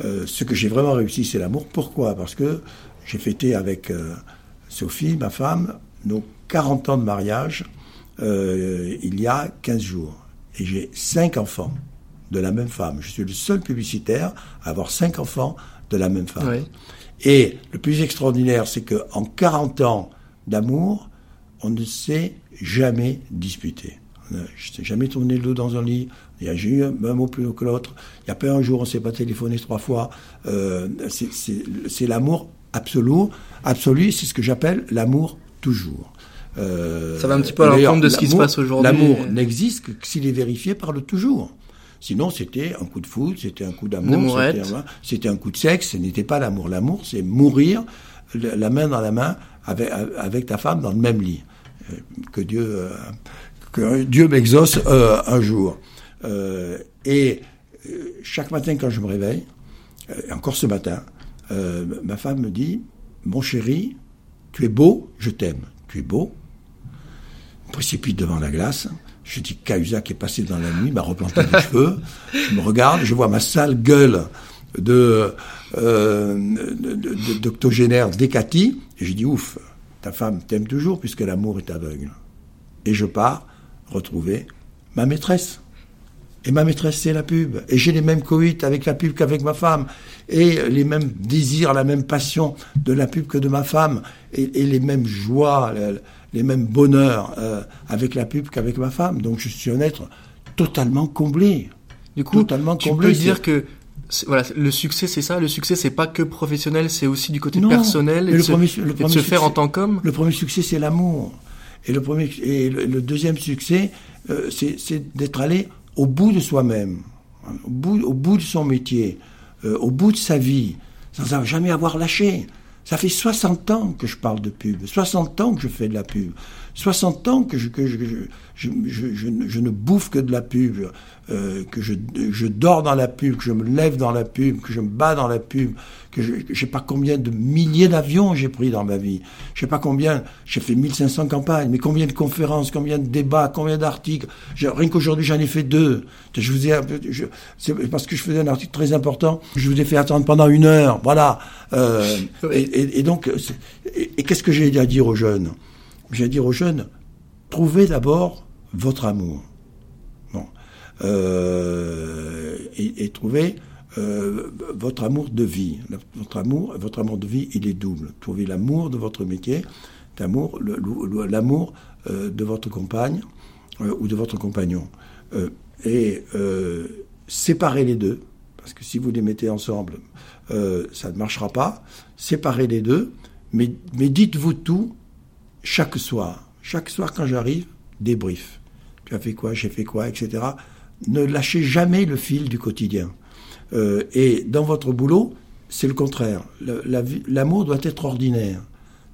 ce que j'ai vraiment réussi, c'est l'amour. Pourquoi? Parce que j'ai fêté avec euh, Sophie, ma femme, nos 40 ans de mariage euh, il y a 15 jours. Et j'ai cinq enfants de la même femme. Je suis le seul publicitaire à avoir cinq enfants de la même femme. Et le plus extraordinaire, c'est qu'en 40 ans d'amour, on ne s'est jamais disputé. Je ne sais jamais tourné le dos dans un lit. J'ai eu un mot plus haut que l'autre. Il n'y a pas un jour, on ne s'est pas téléphoné trois fois. Euh, c'est l'amour absolu, absolu c'est ce que j'appelle l'amour toujours. Euh, ça va un petit peu à l'encontre de ce qui se passe aujourd'hui. L'amour n'existe que s'il est vérifié par le toujours. Sinon, c'était un coup de foot, c'était un coup d'amour, c'était un, coup de sexe, ce n'était pas l'amour. L'amour, c'est mourir la main dans la main avec, avec ta femme dans le même lit. Euh, que Dieu, euh, que Dieu m'exauce un jour. et chaque matin quand je me réveille, encore ce matin, euh, ma femme me dit Mon chéri, tu es beau, je t'aime. Tu es beau. Je me précipite devant la glace. Je dis Cahuzac est passé dans la nuit, m'a replanté les cheveux. Je me regarde, je vois ma sale gueule de, euh, d'octogénaire décati. Et je dis Ouf, ta femme t'aime toujours puisque l'amour est aveugle. Et je pars retrouver ma maîtresse. Et ma maîtresse, c'est la pub. Et j'ai les mêmes coïts avec la pub qu'avec ma femme. Et les mêmes désirs, la même passion de la pub que de ma femme. Et, les mêmes joies, les mêmes bonheurs euh, avec la pub qu'avec ma femme. Donc je suis un être totalement comblé. Du coup, totalement tu peux dire que voilà, le succès, c'est ça. Le succès, c'est pas que professionnel, c'est aussi du côté personnel et, de, se, faire en tant qu'homme. Le premier succès, c'est l'amour. Et le premier et le, deuxième succès, euh, c'est d'être allé au bout de soi-même, au bout, au bout de son métier, euh, au bout de sa vie, sans jamais avoir lâché. Ça fait 60 ans que je parle de pub, 60 ans que je fais de la pub, 60 ans que je, que je, je, je, ne bouffe que de la pub, euh, que je, dors dans la pub, que je me lève dans la pub, que je me bats dans la pub, que je ne sais pas combien de milliers d'avions j'ai pris dans ma vie. Je sais pas combien, j'ai fait 1500 campagnes, mais combien de conférences, combien de débats, combien d'articles. Rien qu'aujourd'hui, j'en ai fait deux. Je vous ai, c'est parce que je faisais un article très important, je vous ai fait attendre pendant une heure. Voilà. Euh, et, et, donc, et qu'est-ce que j'ai à dire aux jeunes? J'ai à dire aux jeunes, trouvez d'abord votre amour. Bon. Euh, et, et, trouvez euh, votre amour de vie. Votre amour, votre amour de vie, il est double. Trouvez l'amour de votre métier, l'amour, l'amour euh, de votre compagne ou de votre compagnon. Et séparez les deux, parce que si vous les mettez ensemble, ça ne marchera pas. Séparez les deux, mais, dites-vous tout chaque soir. Chaque soir quand j'arrive, débrief. Tu as fait quoi, j'ai fait quoi, etc. Ne lâchez jamais le fil du quotidien. Euh, et dans votre boulot, c'est le contraire. L'amour doit être ordinaire.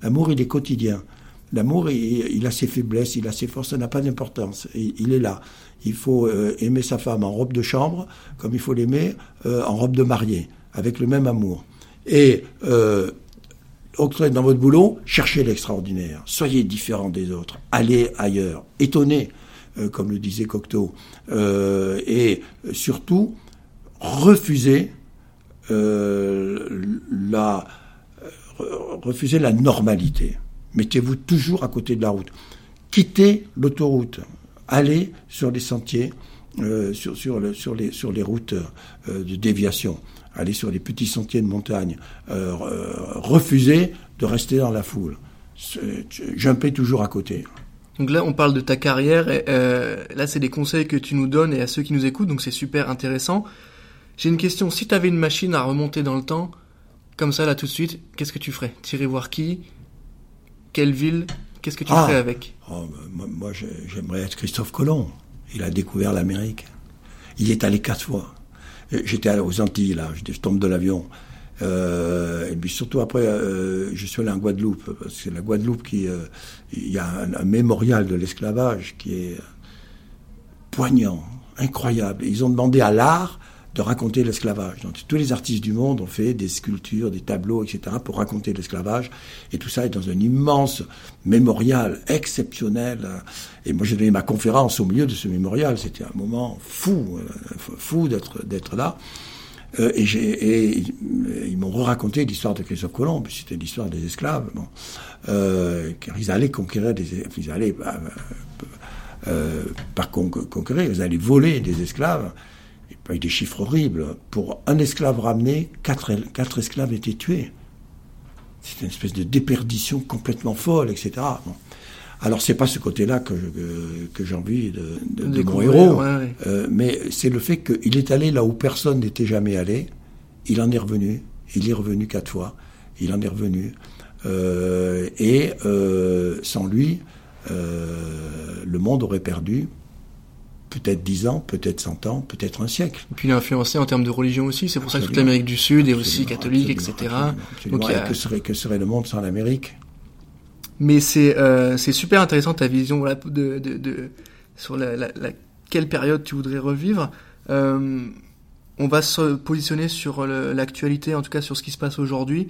L'amour, il est quotidien. L'amour, il, a ses faiblesses, il a ses forces, ça n'a pas d'importance. Il est là. Il faut euh, aimer sa femme en robe de chambre, comme il faut l'aimer euh, en robe de mariée, avec le même amour. Et dans votre boulot, cherchez l'extraordinaire. Soyez différent des autres. Allez ailleurs. Étonnez, comme le disait Cocteau. et surtout, euh, la refuser la normalité. Mettez-vous toujours à côté de la route. Quittez l'autoroute. Allez sur les sentiers, euh, sur, sur, le, sur, les, routes euh, de déviation. Allez sur les petits sentiers de montagne. refusez de rester dans la foule. Jumpez toujours à côté. Donc là, on parle de ta carrière. Et, là, c'est des conseils que tu nous donnes et à ceux qui nous écoutent. Donc c'est super intéressant. J'ai une question. Si tu avais une machine à remonter dans le temps, comme ça, là, tout de suite, qu'est-ce que tu ferais? Tirer voir qui? Quelle ville? Qu'est-ce que tu ferais ah. avec? Oh, Moi, j'aimerais être Christophe Colomb. Il a découvert l'Amérique. Il est allé quatre fois. J'étais aux Antilles, là. Je tombe de l'avion. Euh, et puis surtout après, euh, je suis allé en Guadeloupe, parce que c'est la Guadeloupe qui... Euh, il y a un mémorial de l'esclavage qui est poignant, incroyable. Ils ont demandé à l'art de raconter l'esclavage. Tous les artistes du monde ont fait des sculptures, des tableaux, etc., pour raconter l'esclavage. Et tout ça est dans un immense mémorial exceptionnel. Et moi, j'ai donné ma conférence au milieu de ce mémorial. C'était un moment fou, euh, fou d'être d'être là. Euh, et, ils m'ont raconté l'histoire de Christophe Colomb, c'était l'histoire des esclaves. Euh, car ils allaient conquérir des, ils allaient par conquérir, ils allaient voler des esclaves avec des chiffres horribles. Pour un esclave ramené, quatre, quatre esclaves étaient tués. C'est une espèce de déperdition complètement folle, etc. Bon. Alors c'est pas ce côté-là que, que, j'ai envie de, de, mon héros, euh, mais c'est le fait qu'il est allé là où personne n'était jamais allé. Il en est revenu. Il est revenu quatre fois. Il en est revenu. Euh, et euh, sans lui, le monde aurait perdu peut-être 10 ans, peut-être 100 ans, peut-être un siècle. Et puis il a influencé en termes de religion aussi, c'est pour ça que toute l'Amérique du Sud est aussi catholique, etc. Donc, que, serait, que serait le monde sans l'Amérique? Mais c'est euh, super intéressant ta vision voilà, de, de, de, sur la, la, la, quelle période tu voudrais revivre. Euh, on va se positionner sur l'actualité, en tout cas sur ce qui se passe aujourd'hui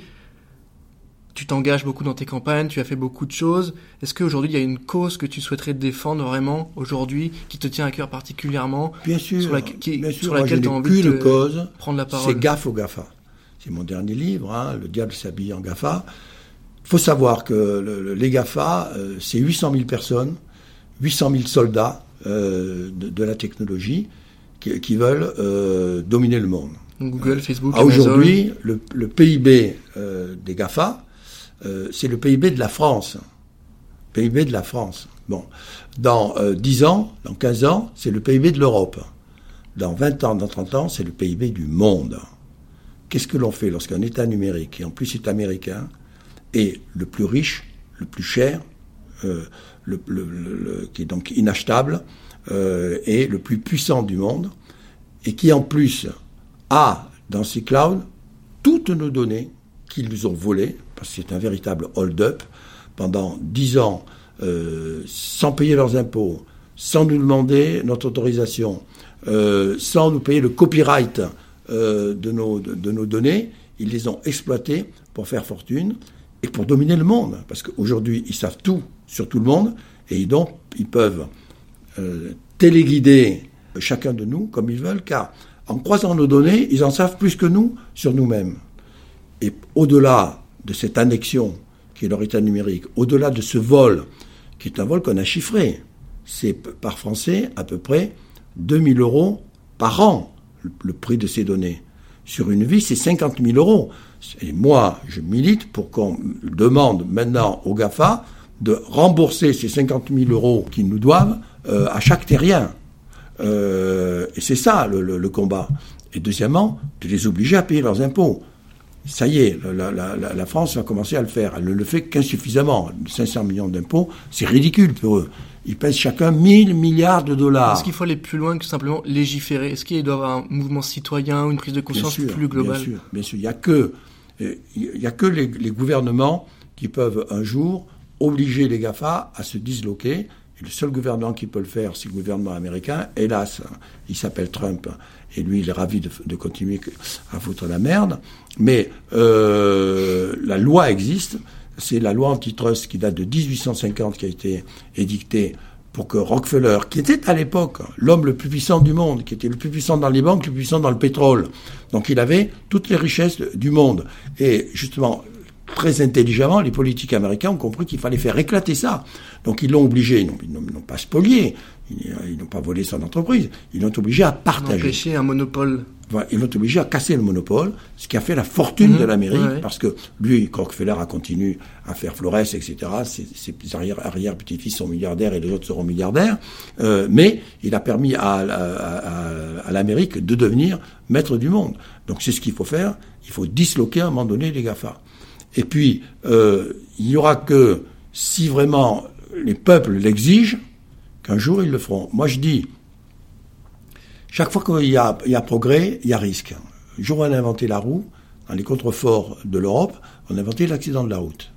tu t'engages beaucoup dans tes campagnes, tu as fait beaucoup de choses. Est-ce qu'aujourd'hui, il y a une cause que tu souhaiterais défendre vraiment aujourd'hui, qui te tient à cœur particulièrement Bien sûr, sur, laquelle tu as envie de cause, prendre la parole C'est gaffe au GAFA. C'est mon dernier livre, hein, Le diable s'habille en GAFA. Il faut savoir que le, les GAFA, euh, c'est 800 000 personnes, 800 000 soldats euh, de, la technologie qui, veulent euh, dominer le monde. Google, Facebook, Aujourd'hui, le, le, PIB des GAFA, euh, c'est le PIB de la France. PIB de la France. Bon, dans euh, 10 ans, dans 15 ans, c'est le PIB de l'Europe. Dans 20 ans, dans 30 ans, c'est le PIB du monde. Qu'est-ce que l'on fait lorsqu'un État numérique, et en plus est américain, est le plus riche, le plus cher, euh, qui est donc inachetable, euh, et le plus puissant du monde, et qui en plus a dans ses clouds toutes nos données qu'ils nous ont volées, parce que c'est un véritable hold-up, pendant 10 ans, euh, sans payer leurs impôts, sans nous demander notre autorisation, euh, sans nous payer le copyright euh, de, nos, de, nos données, ils les ont exploitées pour faire fortune et pour dominer le monde. Parce qu'aujourd'hui, ils savent tout sur tout le monde et donc ils peuvent téléguider chacun de nous comme ils veulent, car en croisant nos données, ils en savent plus que nous sur nous-mêmes. Et au-delà de cette annexion qui est leur état numérique, au-delà de ce vol, qui est un vol qu'on a chiffré, c'est par français à peu près 2000 euros par an, le prix de ces données. Sur une vie, c'est 50 000 euros. Et moi, je milite pour qu'on demande maintenant aux GAFA de rembourser ces 50 000 euros qu'ils nous doivent euh, à chaque terrien. Euh, et c'est ça le, combat. Et deuxièmement, de les obliger à payer leurs impôts. Ça y est, la, la, la, France va commencer à le faire. Elle ne le fait qu'insuffisamment. 500 millions d'impôts, c'est ridicule pour eux. Ils pèsent chacun 1000 milliards de dollars. Est-ce qu'il faut aller plus loin que simplement légiférer? Est-ce qu'il doit y avoir un mouvement citoyen, une prise de conscience sûr, plus globale? Bien sûr, bien sûr. Il n'y a que, il y a que les, les gouvernements qui peuvent un jour obliger les GAFA à se disloquer et le seul gouvernement qui peut le faire, c'est le gouvernement américain. Hélas, il s'appelle Trump. Et lui, il est ravi de, continuer à foutre la merde. Mais euh, la loi existe. C'est la loi antitrust qui date de 1850 qui a été édictée pour que Rockefeller, qui était à l'époque l'homme le plus puissant du monde, qui était le plus puissant dans les banques, le plus puissant dans le pétrole, donc il avait toutes les richesses du monde. Et justement, très intelligemment, les politiques américains ont compris qu'il fallait faire éclater ça. Donc ils l'ont obligé, ils n'ont pas spolié, ils n'ont pas volé son entreprise, ils l'ont obligé à partager. Empêcher un monopole. Voilà, ils l'ont obligé à casser le monopole, ce qui a fait la fortune mmh, de l'Amérique, ouais. parce que lui, Rockefeller a continué à faire Flores, etc. Ses, ses arrière-petits-fils sont milliardaires et les autres seront milliardaires, euh, mais il a permis à, à, à, à l'Amérique de devenir maître du monde. Donc c'est ce qu'il faut faire, il faut disloquer à un moment donné les GAFA. Et puis, euh, il n'y aura que si vraiment les peuples l'exigent, qu'un jour ils le feront. Moi je dis, chaque fois qu'il y a, il progrès, il y a risque. Le jour où on a inventé la roue, dans les contreforts de l'Europe, on a inventé l'accident de la route.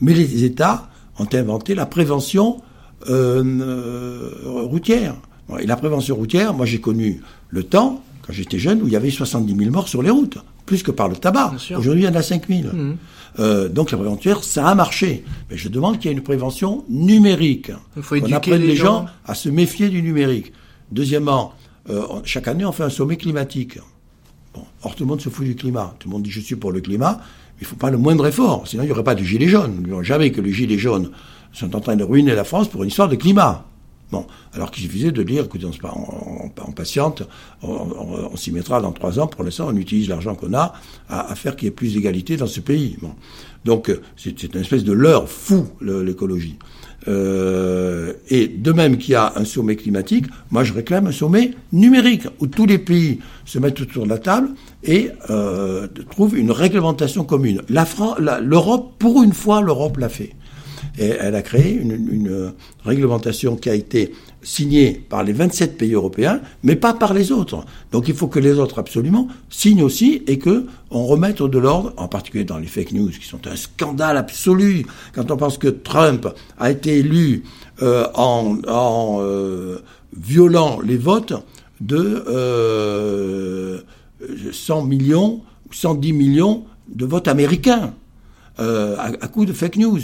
Mais les États ont inventé la prévention euh, euh, routière. Et la prévention routière, moi j'ai connu le temps, quand j'étais jeune, où il y avait 70 000 morts sur les routes, plus que par le tabac. Aujourd'hui, il y en a 5 000. Mmh. Euh, donc la prévention, ça a marché. Mais je demande qu'il y ait une prévention numérique. Il faut On apprenne les, les gens. gens à se méfier du numérique. Deuxièmement, euh, chaque année, on fait un sommet climatique. Bon, or, tout le monde se fout du climat. Tout le monde dit je suis pour le climat, mais il ne faut pas le moindre effort. Sinon, il n'y aurait pas de gilets jaunes. Nous ne jamais que les gilets jaunes sont en train de ruiner la France pour une histoire de climat. Bon, alors qu'il suffisait de dire, écoutez, on, on, on patiente, on, s'y mettra dans trois ans. Pour l'instant, on utilise l'argent qu'on a à, faire qu'il y ait plus d'égalité dans ce pays. Donc, c'est une espèce de leurre fou, l'écologie. Euh, et de même qu'il y a un sommet climatique, moi je réclame un sommet numérique où tous les pays se mettent autour de la table et euh, trouvent une réglementation commune. L'Europe, pour une fois, l'Europe l'a fait. Elle a créé une, réglementation qui a été signée par les 27 pays européens, mais pas par les autres. Donc il faut que les autres absolument signent aussi et que on remette de l'ordre, en particulier dans les fake news qui sont un scandale absolu. Quand on pense que Trump a été élu euh, en, en euh, violant les votes de euh, 100 millions, 110 millions de votes américains euh, à, à coup de fake news,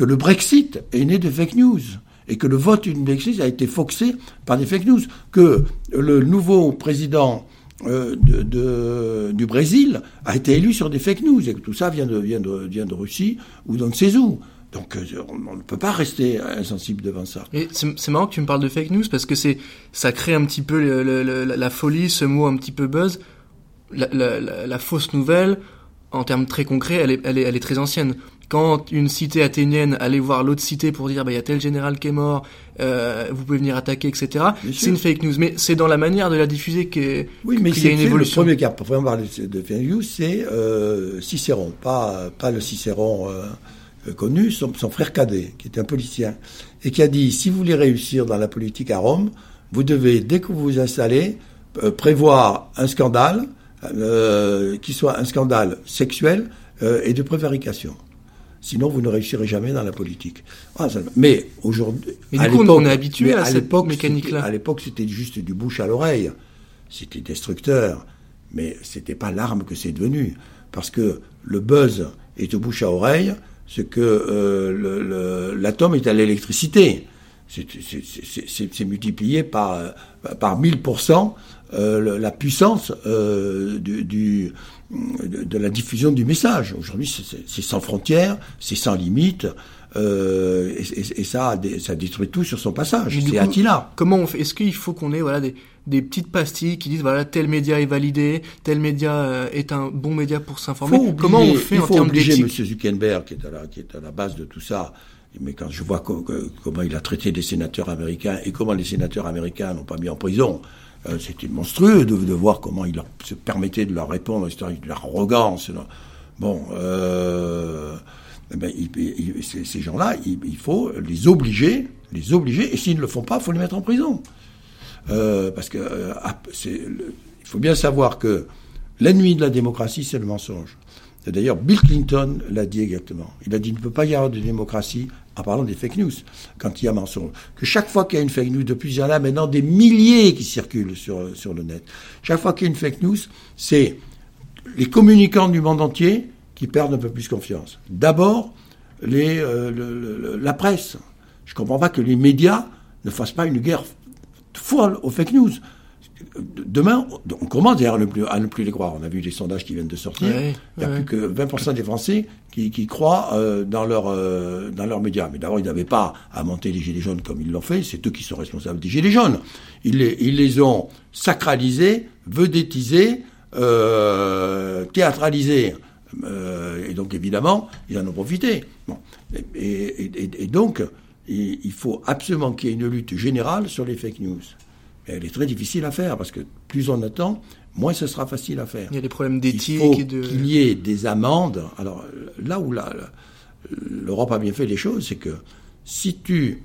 que le Brexit est né de fake news et que le vote du Brexit a été fauxé par des fake news, que le nouveau président euh, du Brésil a été élu sur des fake news et que tout ça vient de, Russie ou d'on ne sait où. Donc euh, on, ne peut pas rester insensible devant ça. C'est marrant que tu me parles de fake news parce que ça crée un petit peu la, folie, ce mot un petit peu buzz, la fausse nouvelle en termes très concrets, elle est, elle est, elle est très ancienne quand une cité athénienne allait voir l'autre cité pour dire bah il y a tel général qui est mort, euh, vous pouvez venir attaquer, etc. C'est une fake news, mais c'est dans la manière de la diffuser que oui, mais qu'il y a une évolution. Le premier cas pour vraiment parler de fake news, c'est euh, Cicéron, pas pas le Cicéron euh, connu, son, son, frère cadet, qui était un politicien, et qui a dit si vous voulez réussir dans la politique à Rome, vous devez dès que vous vous installez prévoir un scandale euh, qui soit un scandale sexuel et de prévarication. Sinon, vous ne réussirez jamais dans la politique. Ah, mais aujourd'hui, à l'époque, on est habitué à, cette mécanique-là. À l'époque, c'était juste du bouche à l'oreille. C'était destructeur, mais c'était pas l'arme que c'est devenu, parce que le buzz est au bouche à oreille, ce que euh, l'atome est à l'électricité. C'est multiplié par par 1000% euh, la puissance euh, du, de, la diffusion du message. Aujourd'hui, c'est sans frontières, c'est sans limite, euh, et, ça, ça détruit tout sur son passage. C'est Attila. Comment on fait? Est-ce qu'il faut qu'on ait voilà des, des, petites pastilles qui disent voilà tel média est validé, tel média est un bon média pour s'informer? Comment on fait en termes Il faut obliger M. Zuckerberg, qui est, à la, qui est à la base de tout ça, mais quand je vois comment il a traité des sénateurs américains et comment les sénateurs américains n'ont pas mis en prison euh, c'était monstrueux de, voir comment il se permettait de leur répondre, de l'arrogance. Bon, euh, ben, ces, gens-là, il, faut les obliger, les obliger, et s'ils ne le font pas, il faut les mettre en prison. Euh, parce que il faut bien savoir que l'ennemi de la démocratie, c'est le mensonge. D'ailleurs, Bill Clinton l'a dit exactement. Il a dit il ne peut pas y avoir de démocratie en parlant des fake news, quand il y a mensonge. Que chaque fois qu'il y a une fake news, depuis il y en a maintenant des milliers qui circulent sur, sur le net. Chaque fois qu'il y a une fake news, c'est les communicants du monde entier qui perdent un peu plus confiance. D'abord, les, euh, la presse. Je ne comprends pas que les médias ne fassent pas une guerre folle aux fake news demain, on commence d'ailleurs à, ne plus les croire. On a vu les sondages qui viennent de sortir. il n'y a plus que 20% des Français qui, croient euh, dans leurs euh, dans leurs médias. Mais d'abord, ils n'avaient pas à monter les gilets jaunes comme ils l'ont fait. C'est eux qui sont responsables des gilets jaunes. Ils les, ils les ont sacralisés, vedettisés, euh, théâtralisés. et donc, évidemment, ils en ont profité. Bon. Et, donc, il faut absolument qu'il y ait une lutte générale sur les fake news elle est très difficile à faire parce que plus on attend, moins ce sera facile à faire. Il y a des problèmes d'éthique. Il faut qu'il y ait des amendes. Alors là où l'Europe a bien fait les choses, c'est que si tu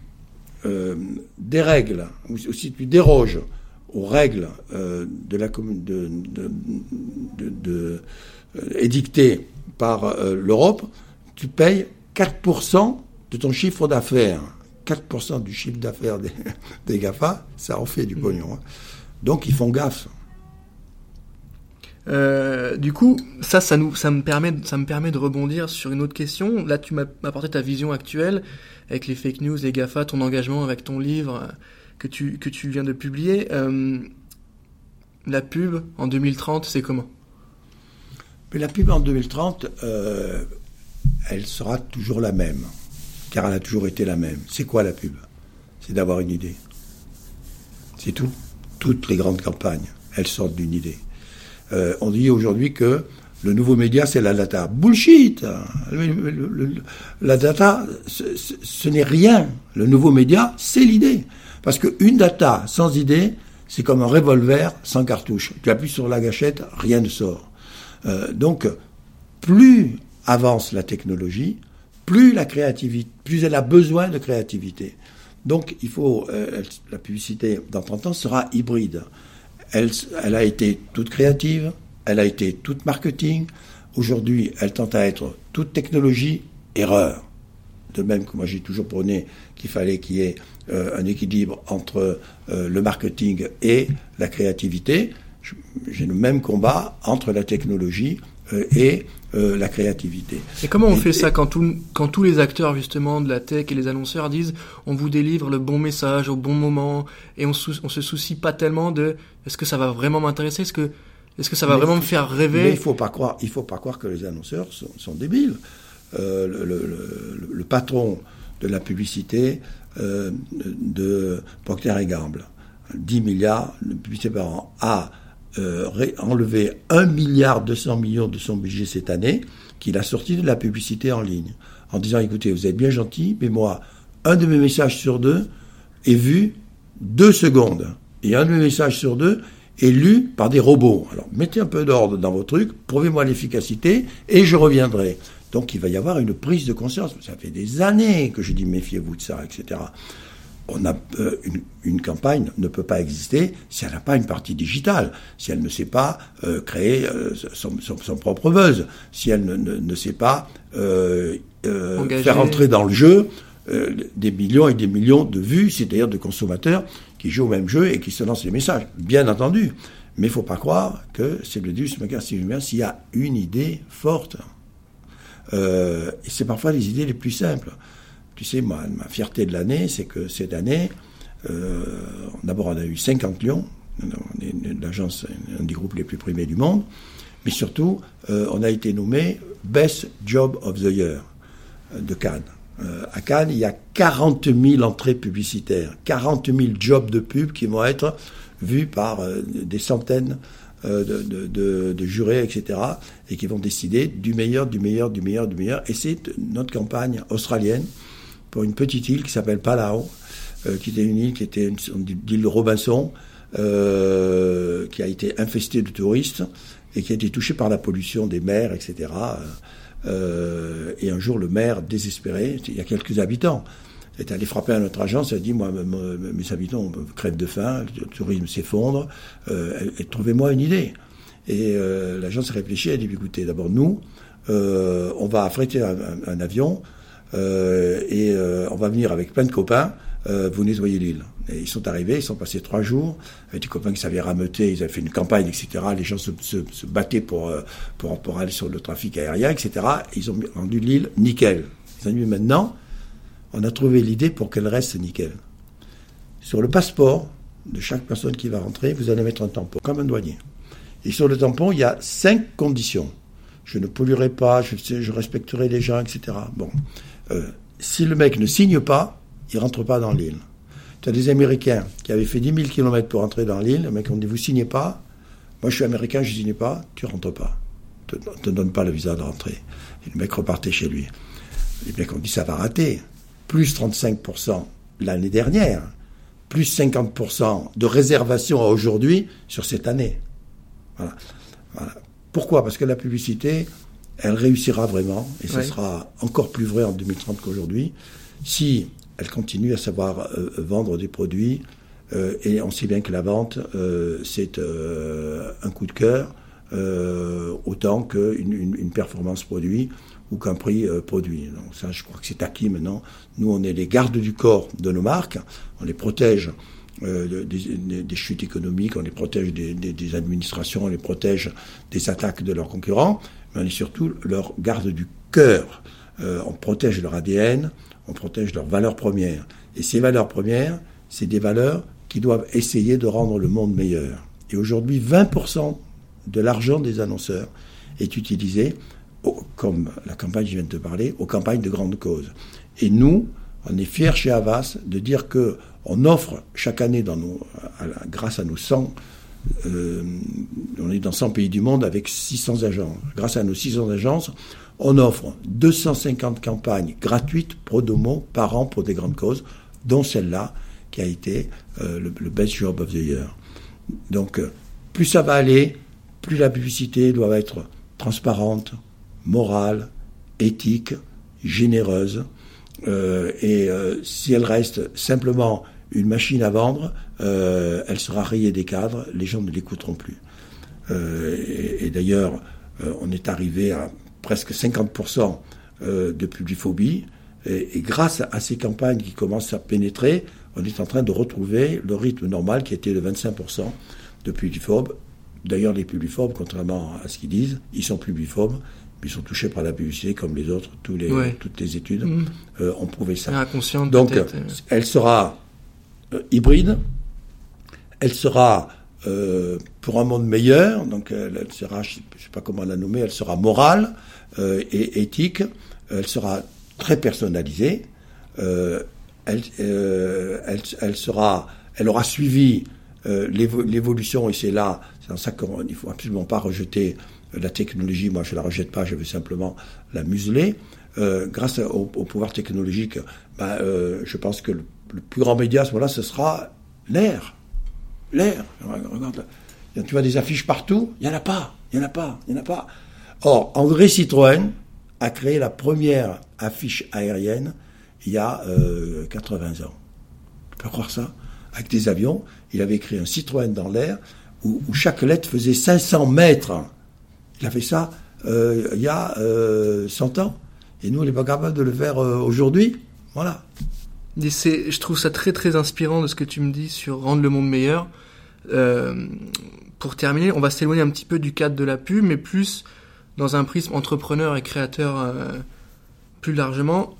euh, dérègles ou si tu déroges aux règles euh, de la de, de, euh, édictées par l'Europe, tu payes 4% de ton chiffre d'affaires. 4% du chiffre d'affaires des, GAFA, ça en fait du pognon. Hein. Donc ils font gaffe. Euh, du coup, ça, ça, nous, ça, me permet, ça me permet de rebondir sur une autre question. Là, tu m'as apporté ta vision actuelle avec les fake news, les GAFA, ton engagement avec ton livre euh, que tu, que tu viens de publier. Euh, la pub en 2030, c'est comment? Mais La pub en 2030, elle sera toujours la même car elle a toujours été la même. C'est quoi la pub? C'est d'avoir une idée. C'est tout. Toutes les grandes campagnes, elles sortent d'une idée. Euh, on dit aujourd'hui que le nouveau média, c'est la data. Bullshit La data, ce, n'est rien. Le nouveau média, c'est l'idée. Parce qu'une data sans idée, c'est comme un revolver sans cartouche. Tu appuies sur la gâchette, rien ne sort. Euh, donc, plus avance la technologie, plus la créativité, plus elle a besoin de créativité. Donc, il faut, euh, la publicité dans 30 ans sera hybride. Elle, elle a été toute créative, elle a été toute marketing. Aujourd'hui, elle tente à être toute technologie, erreur. De même que moi j'ai toujours prôné qu'il fallait qu'il y ait euh, un équilibre entre euh, le marketing et la créativité. J'ai le même combat entre la technologie et euh, la créativité. Et comment on fait ça quand, quand tous les acteurs justement de la tech et les annonceurs disent on vous délivre le bon message au bon moment et on, on se soucie pas tellement de est-ce que ça va vraiment m'intéresser? Est-ce que est-ce que ça va vraiment me faire rêver? Mais il faut pas croire il faut pas croire que les annonceurs sont, débiles. Euh, le, le, patron de la publicité euh, de Procter et Gamble, 10 milliards de publicité par an, a euh, enlevé 1 milliard 200 millions de son budget cette année, qu'il a sorti de la publicité en ligne, en disant, écoutez, vous êtes bien gentil, mais moi, un de mes messages sur deux est vu deux secondes. Et un de mes messages sur deux est lu par des robots. Alors, mettez un peu d'ordre dans vos trucs, prouvez-moi l'efficacité, et je reviendrai. Donc, il va y avoir une prise de conscience. Ça fait des années que je dis, méfiez-vous de ça, etc on a, euh, une, campagne ne peut pas exister si elle n'a pas une partie digitale, si elle ne sait pas euh, créer euh, son, propre buzz, si elle ne, sait pas faire entrer dans le jeu des millions et des millions de vues, c'est-à-dire de consommateurs qui jouent au même jeu et qui se lancent les messages. Bien entendu, mais il ne faut pas croire que c'est le Deus bien s'il y a une idée forte. et c'est parfois les idées les plus simples. Tu sais, moi, ma fierté de l'année, c'est que cette année, euh, d'abord, on a eu 50 lions. L'agence, un des groupes les plus primés du monde. Mais surtout, euh, on a été nommé Best Job of the Year euh, de Cannes. à Cannes, il y a 40 000 entrées publicitaires, 40 000 jobs de pub qui vont être vus par des centaines de, jurés, etc., et qui vont décider du meilleur, du meilleur, du meilleur, du meilleur. Et c'est notre campagne australienne pour une petite île qui s'appelle Palau, euh, qui était une île qui était une, île de Robinson, euh, qui a été infestée de touristes et qui a été touchée par la pollution des mers, etc. Euh, et un jour, le maire, désespéré, il y a quelques habitants, est allé frapper à notre agence et a dit Moi, mes habitants crèvent de faim, le tourisme s'effondre, et trouvez-moi une idée. Et l'agence a réfléchi, elle a dit Écoutez, d'abord, nous, on va affréter un avion et euh, on va venir avec plein de copains, euh, vous nettoyez l'île. Et ils sont arrivés, ils sont passés trois jours, avec des copains qui savaient rameuter, ils avaient fait une campagne, etc. Les gens se, battaient pour, pour, pour, aller sur le trafic aérien, etc. Ils ont rendu l'île nickel. Ils ont dit maintenant, on a trouvé l'idée pour qu'elle reste nickel. Sur le passeport de chaque personne qui va rentrer, vous allez mettre un tampon, comme un douanier. Et sur le tampon, il y a cinq conditions. Je ne polluerai pas, je, je respecterai les gens, etc. Bon. Euh, si le mec ne signe pas, il rentre pas dans l'île. Tu as des Américains qui avaient fait 10 000 km pour entrer dans l'île, le mec on dit vous signez pas, moi je suis américain, je ne signe pas, tu rentres pas. Tu ne te donne pas le visa de rentrer. Et le mec repartait chez lui. Les mecs ont dit ça va rater. Plus 35% l'année dernière, plus 50% de réservation à aujourd'hui sur cette année. Pourquoi? Parce que la publicité, elle réussira vraiment, et ce sera encore plus vrai en 2030 qu'aujourd'hui, si elle continue à savoir euh, vendre des produits. Euh, et on sait bien que la vente, euh, c'est un coup de cœur, autant qu'une une, performance produit ou qu'un prix produit. Donc ça, je crois que c'est acquis maintenant. Nous, on est les gardes du corps de nos marques, on les protège des, chutes économiques, on les protège des, des, administrations, on les protège des attaques de leurs concurrents, mais on est surtout leur garde du cœur. Euh, on protège leur ADN, on protège leurs valeurs premières. Et ces valeurs premières, c'est des valeurs qui doivent essayer de rendre le monde meilleur. Et aujourd'hui, 20% de l'argent des annonceurs est utilisé, comme la campagne que je viens de te parler, aux campagnes de grandes causes. Et nous, on est fiers chez Havas de dire que on offre chaque année, grâce à nos 100 euh, on est dans 100 pays du monde avec 600 agences. Grâce à nos 600 agences, on offre 250 campagnes gratuites pro domo par an pour des grandes causes, dont celle-là qui a été euh, le, best job of the year. Donc, euh, plus ça va aller, plus la publicité doit être transparente, morale, éthique, généreuse. et si elle reste simplement une machine à vendre, euh, elle sera rayée des cadres, les gens ne l'écouteront plus. Euh, et, d'ailleurs, euh, on est arrivé à presque 50% de publiphobie, et, et, grâce à ces campagnes qui commencent à pénétrer, on est en train de retrouver le rythme normal qui était de 25% de publiphobes. D'ailleurs, les publiphobes, contrairement à ce qu'ils disent, ils sont publiphobes, mais ils sont touchés par la publicité comme les autres. Tous les, Toutes les études mmh. ont prouvé ça. Donc, elle sera hybride. Elle sera euh, pour un monde meilleur, donc elle, sera, je ne sais pas comment la nommer, elle sera morale euh, et éthique. Elle sera très personnalisée. Elle, elle, sera, elle aura suivi l'évolution, et c'est là, C'est dans ça qu'il ne faut absolument pas rejeter la technologie. Moi, je ne la rejette pas, je veux simplement la museler. Euh, grâce au, pouvoir technologique, ben, euh, je pense que le, plus grand média à ce sera l'air. L'air. Regarde, tu vois des affiches partout, il n'y en a pas, il n'y en a pas, il en a. Or, André Citroën a créé la première affiche aérienne il y a 80 euh, ans. Tu peux croire ça? Avec des avions, il avait créé un Citroën dans l'air où, chaque lettre faisait 500 mètres. Il a fait ça euh, il y a 100 euh, ans. Et nous, on n'est pas capable de le faire aujourd'hui. Voilà. Je trouve ça très très inspirant de ce que tu me dis sur rendre le monde meilleur. pour terminer, on va s'éloigner un petit peu du cadre de la pub, mais plus dans un prisme entrepreneur et créateur plus largement.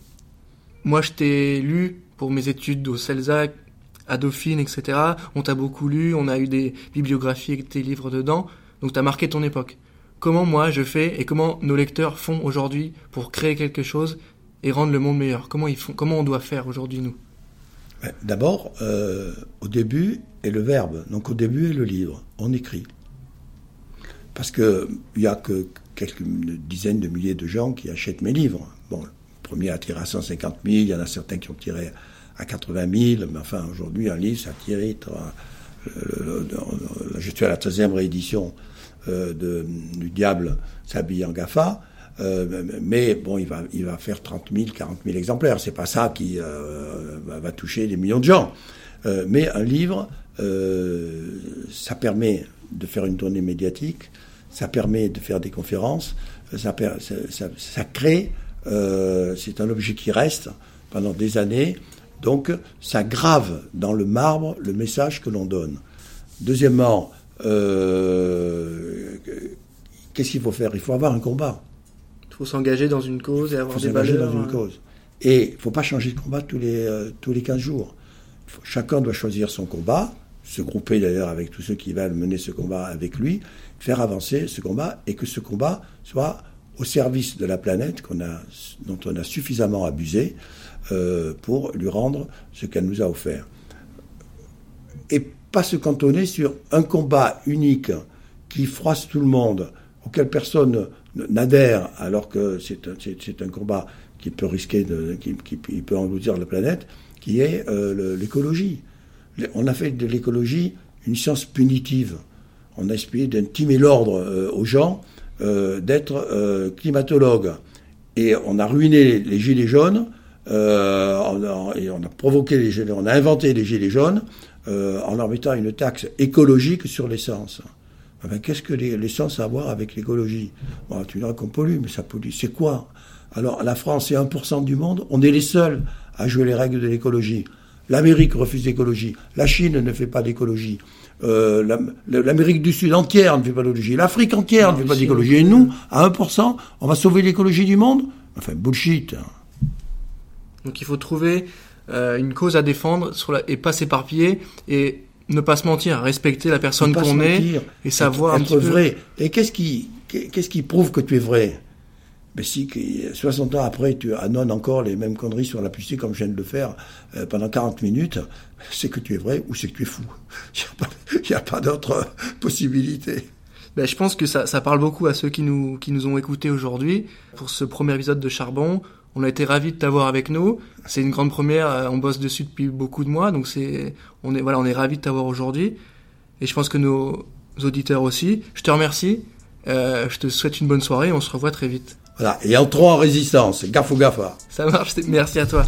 Moi, je t'ai lu pour mes études au CELSAC, à Dauphine, etc. On t'a beaucoup lu, on a eu des bibliographies avec tes livres dedans, donc t'as marqué ton époque. Comment moi je fais et comment nos lecteurs font aujourd'hui pour créer quelque chose et rendre le monde meilleur Comment ils font Comment on doit faire aujourd'hui nous? D'abord, euh, au début est le verbe. Donc au début est le livre. On écrit. Parce que il y a que quelques dizaines de milliers de gens qui achètent mes livres. Bon, premier a tiré à 150 000, il y en a certains qui ont tiré à 80 000, mais enfin aujourd'hui un livre ça a tiré. je suis à la 13e réédition euh, de, du Diable s'habille en GAFA. Euh, mais bon, il va, faire 30 000, 40 000 exemplaires. C'est pas ça qui euh, va toucher des millions de gens. mais un livre, ça permet de faire une tournée médiatique, ça permet de faire des conférences, ça, crée euh, c'est un objet qui reste pendant des années. Donc, ça grave dans le marbre le message que l'on donne. Deuxièmement, euh, qu'est-ce qu'il faut faire? Il faut avoir un combat. Il faut s'engager dans une cause et avoir des valeurs. dans une cause. Et il ne faut pas changer de combat tous les, euh, tous les 15 jours. chacun doit choisir son combat, se grouper d'ailleurs avec tous ceux qui veulent mener ce combat avec lui, faire avancer ce combat et que ce combat soit au service de la planète qu'on a, dont on a suffisamment abusé euh, pour lui rendre ce qu'elle nous a offert. Et pas se cantonner sur un combat unique qui froisse tout le monde, auquel personne n'adhère, alors que c'est un, combat qui peut risquer, qui, qui, peut engloutir la planète, qui est euh, l'écologie. On a fait de l'écologie une science punitive. On a essayé d'intimer l'ordre euh, aux gens euh, d'être euh, climatologue. Et on a ruiné les, gilets jaunes, et on a provoqué les on a inventé les gilets jaunes en leur mettant une taxe écologique sur l'essence. Enfin, qu'est-ce que l'essence a à voir avec l'écologie? Bon, Tu diras qu'on pollue, mais ça pollue. C'est quoi? Alors, la France est 1% du monde, on est les seuls à jouer les règles de l'écologie. L'Amérique refuse l'écologie, la Chine ne fait pas d'écologie. Euh, l'Amérique du Sud entière ne fait pas d'écologie, l'Afrique entière ne fait pas d'écologie, et nous, à 1%, on va sauver l'écologie du monde? Enfin, bullshit. Donc il faut trouver euh, une cause à défendre sur la, et pas s'éparpiller et ne pas se mentir, respecter la personne qu'on est et savoir être, vrai. Et qu'est-ce qui, qu'est-ce qui prouve que tu es vrai? Mais si 60 ans après, tu annonces encore les mêmes conneries sur la puce comme je viens de le faire euh, pendant 40 minutes, c'est que tu es vrai ou c'est que tu es fou? Il n'y a pas, d'autre possibilité. Ben, je pense que ça, ça, parle beaucoup à ceux qui nous, qui nous ont écoutés aujourd'hui pour ce premier épisode de Charbon. On a été ravis de t'avoir avec nous. C'est une grande première. Euh, on bosse dessus depuis beaucoup de mois, donc c'est, on est, voilà, on est ravis de t'avoir aujourd'hui. Et je pense que nos auditeurs aussi. Je te remercie. Euh, je te souhaite une bonne soirée. On se revoit très vite. Voilà, et entrons en résistance, gaffe ou gaffa. Ça marche, merci à toi.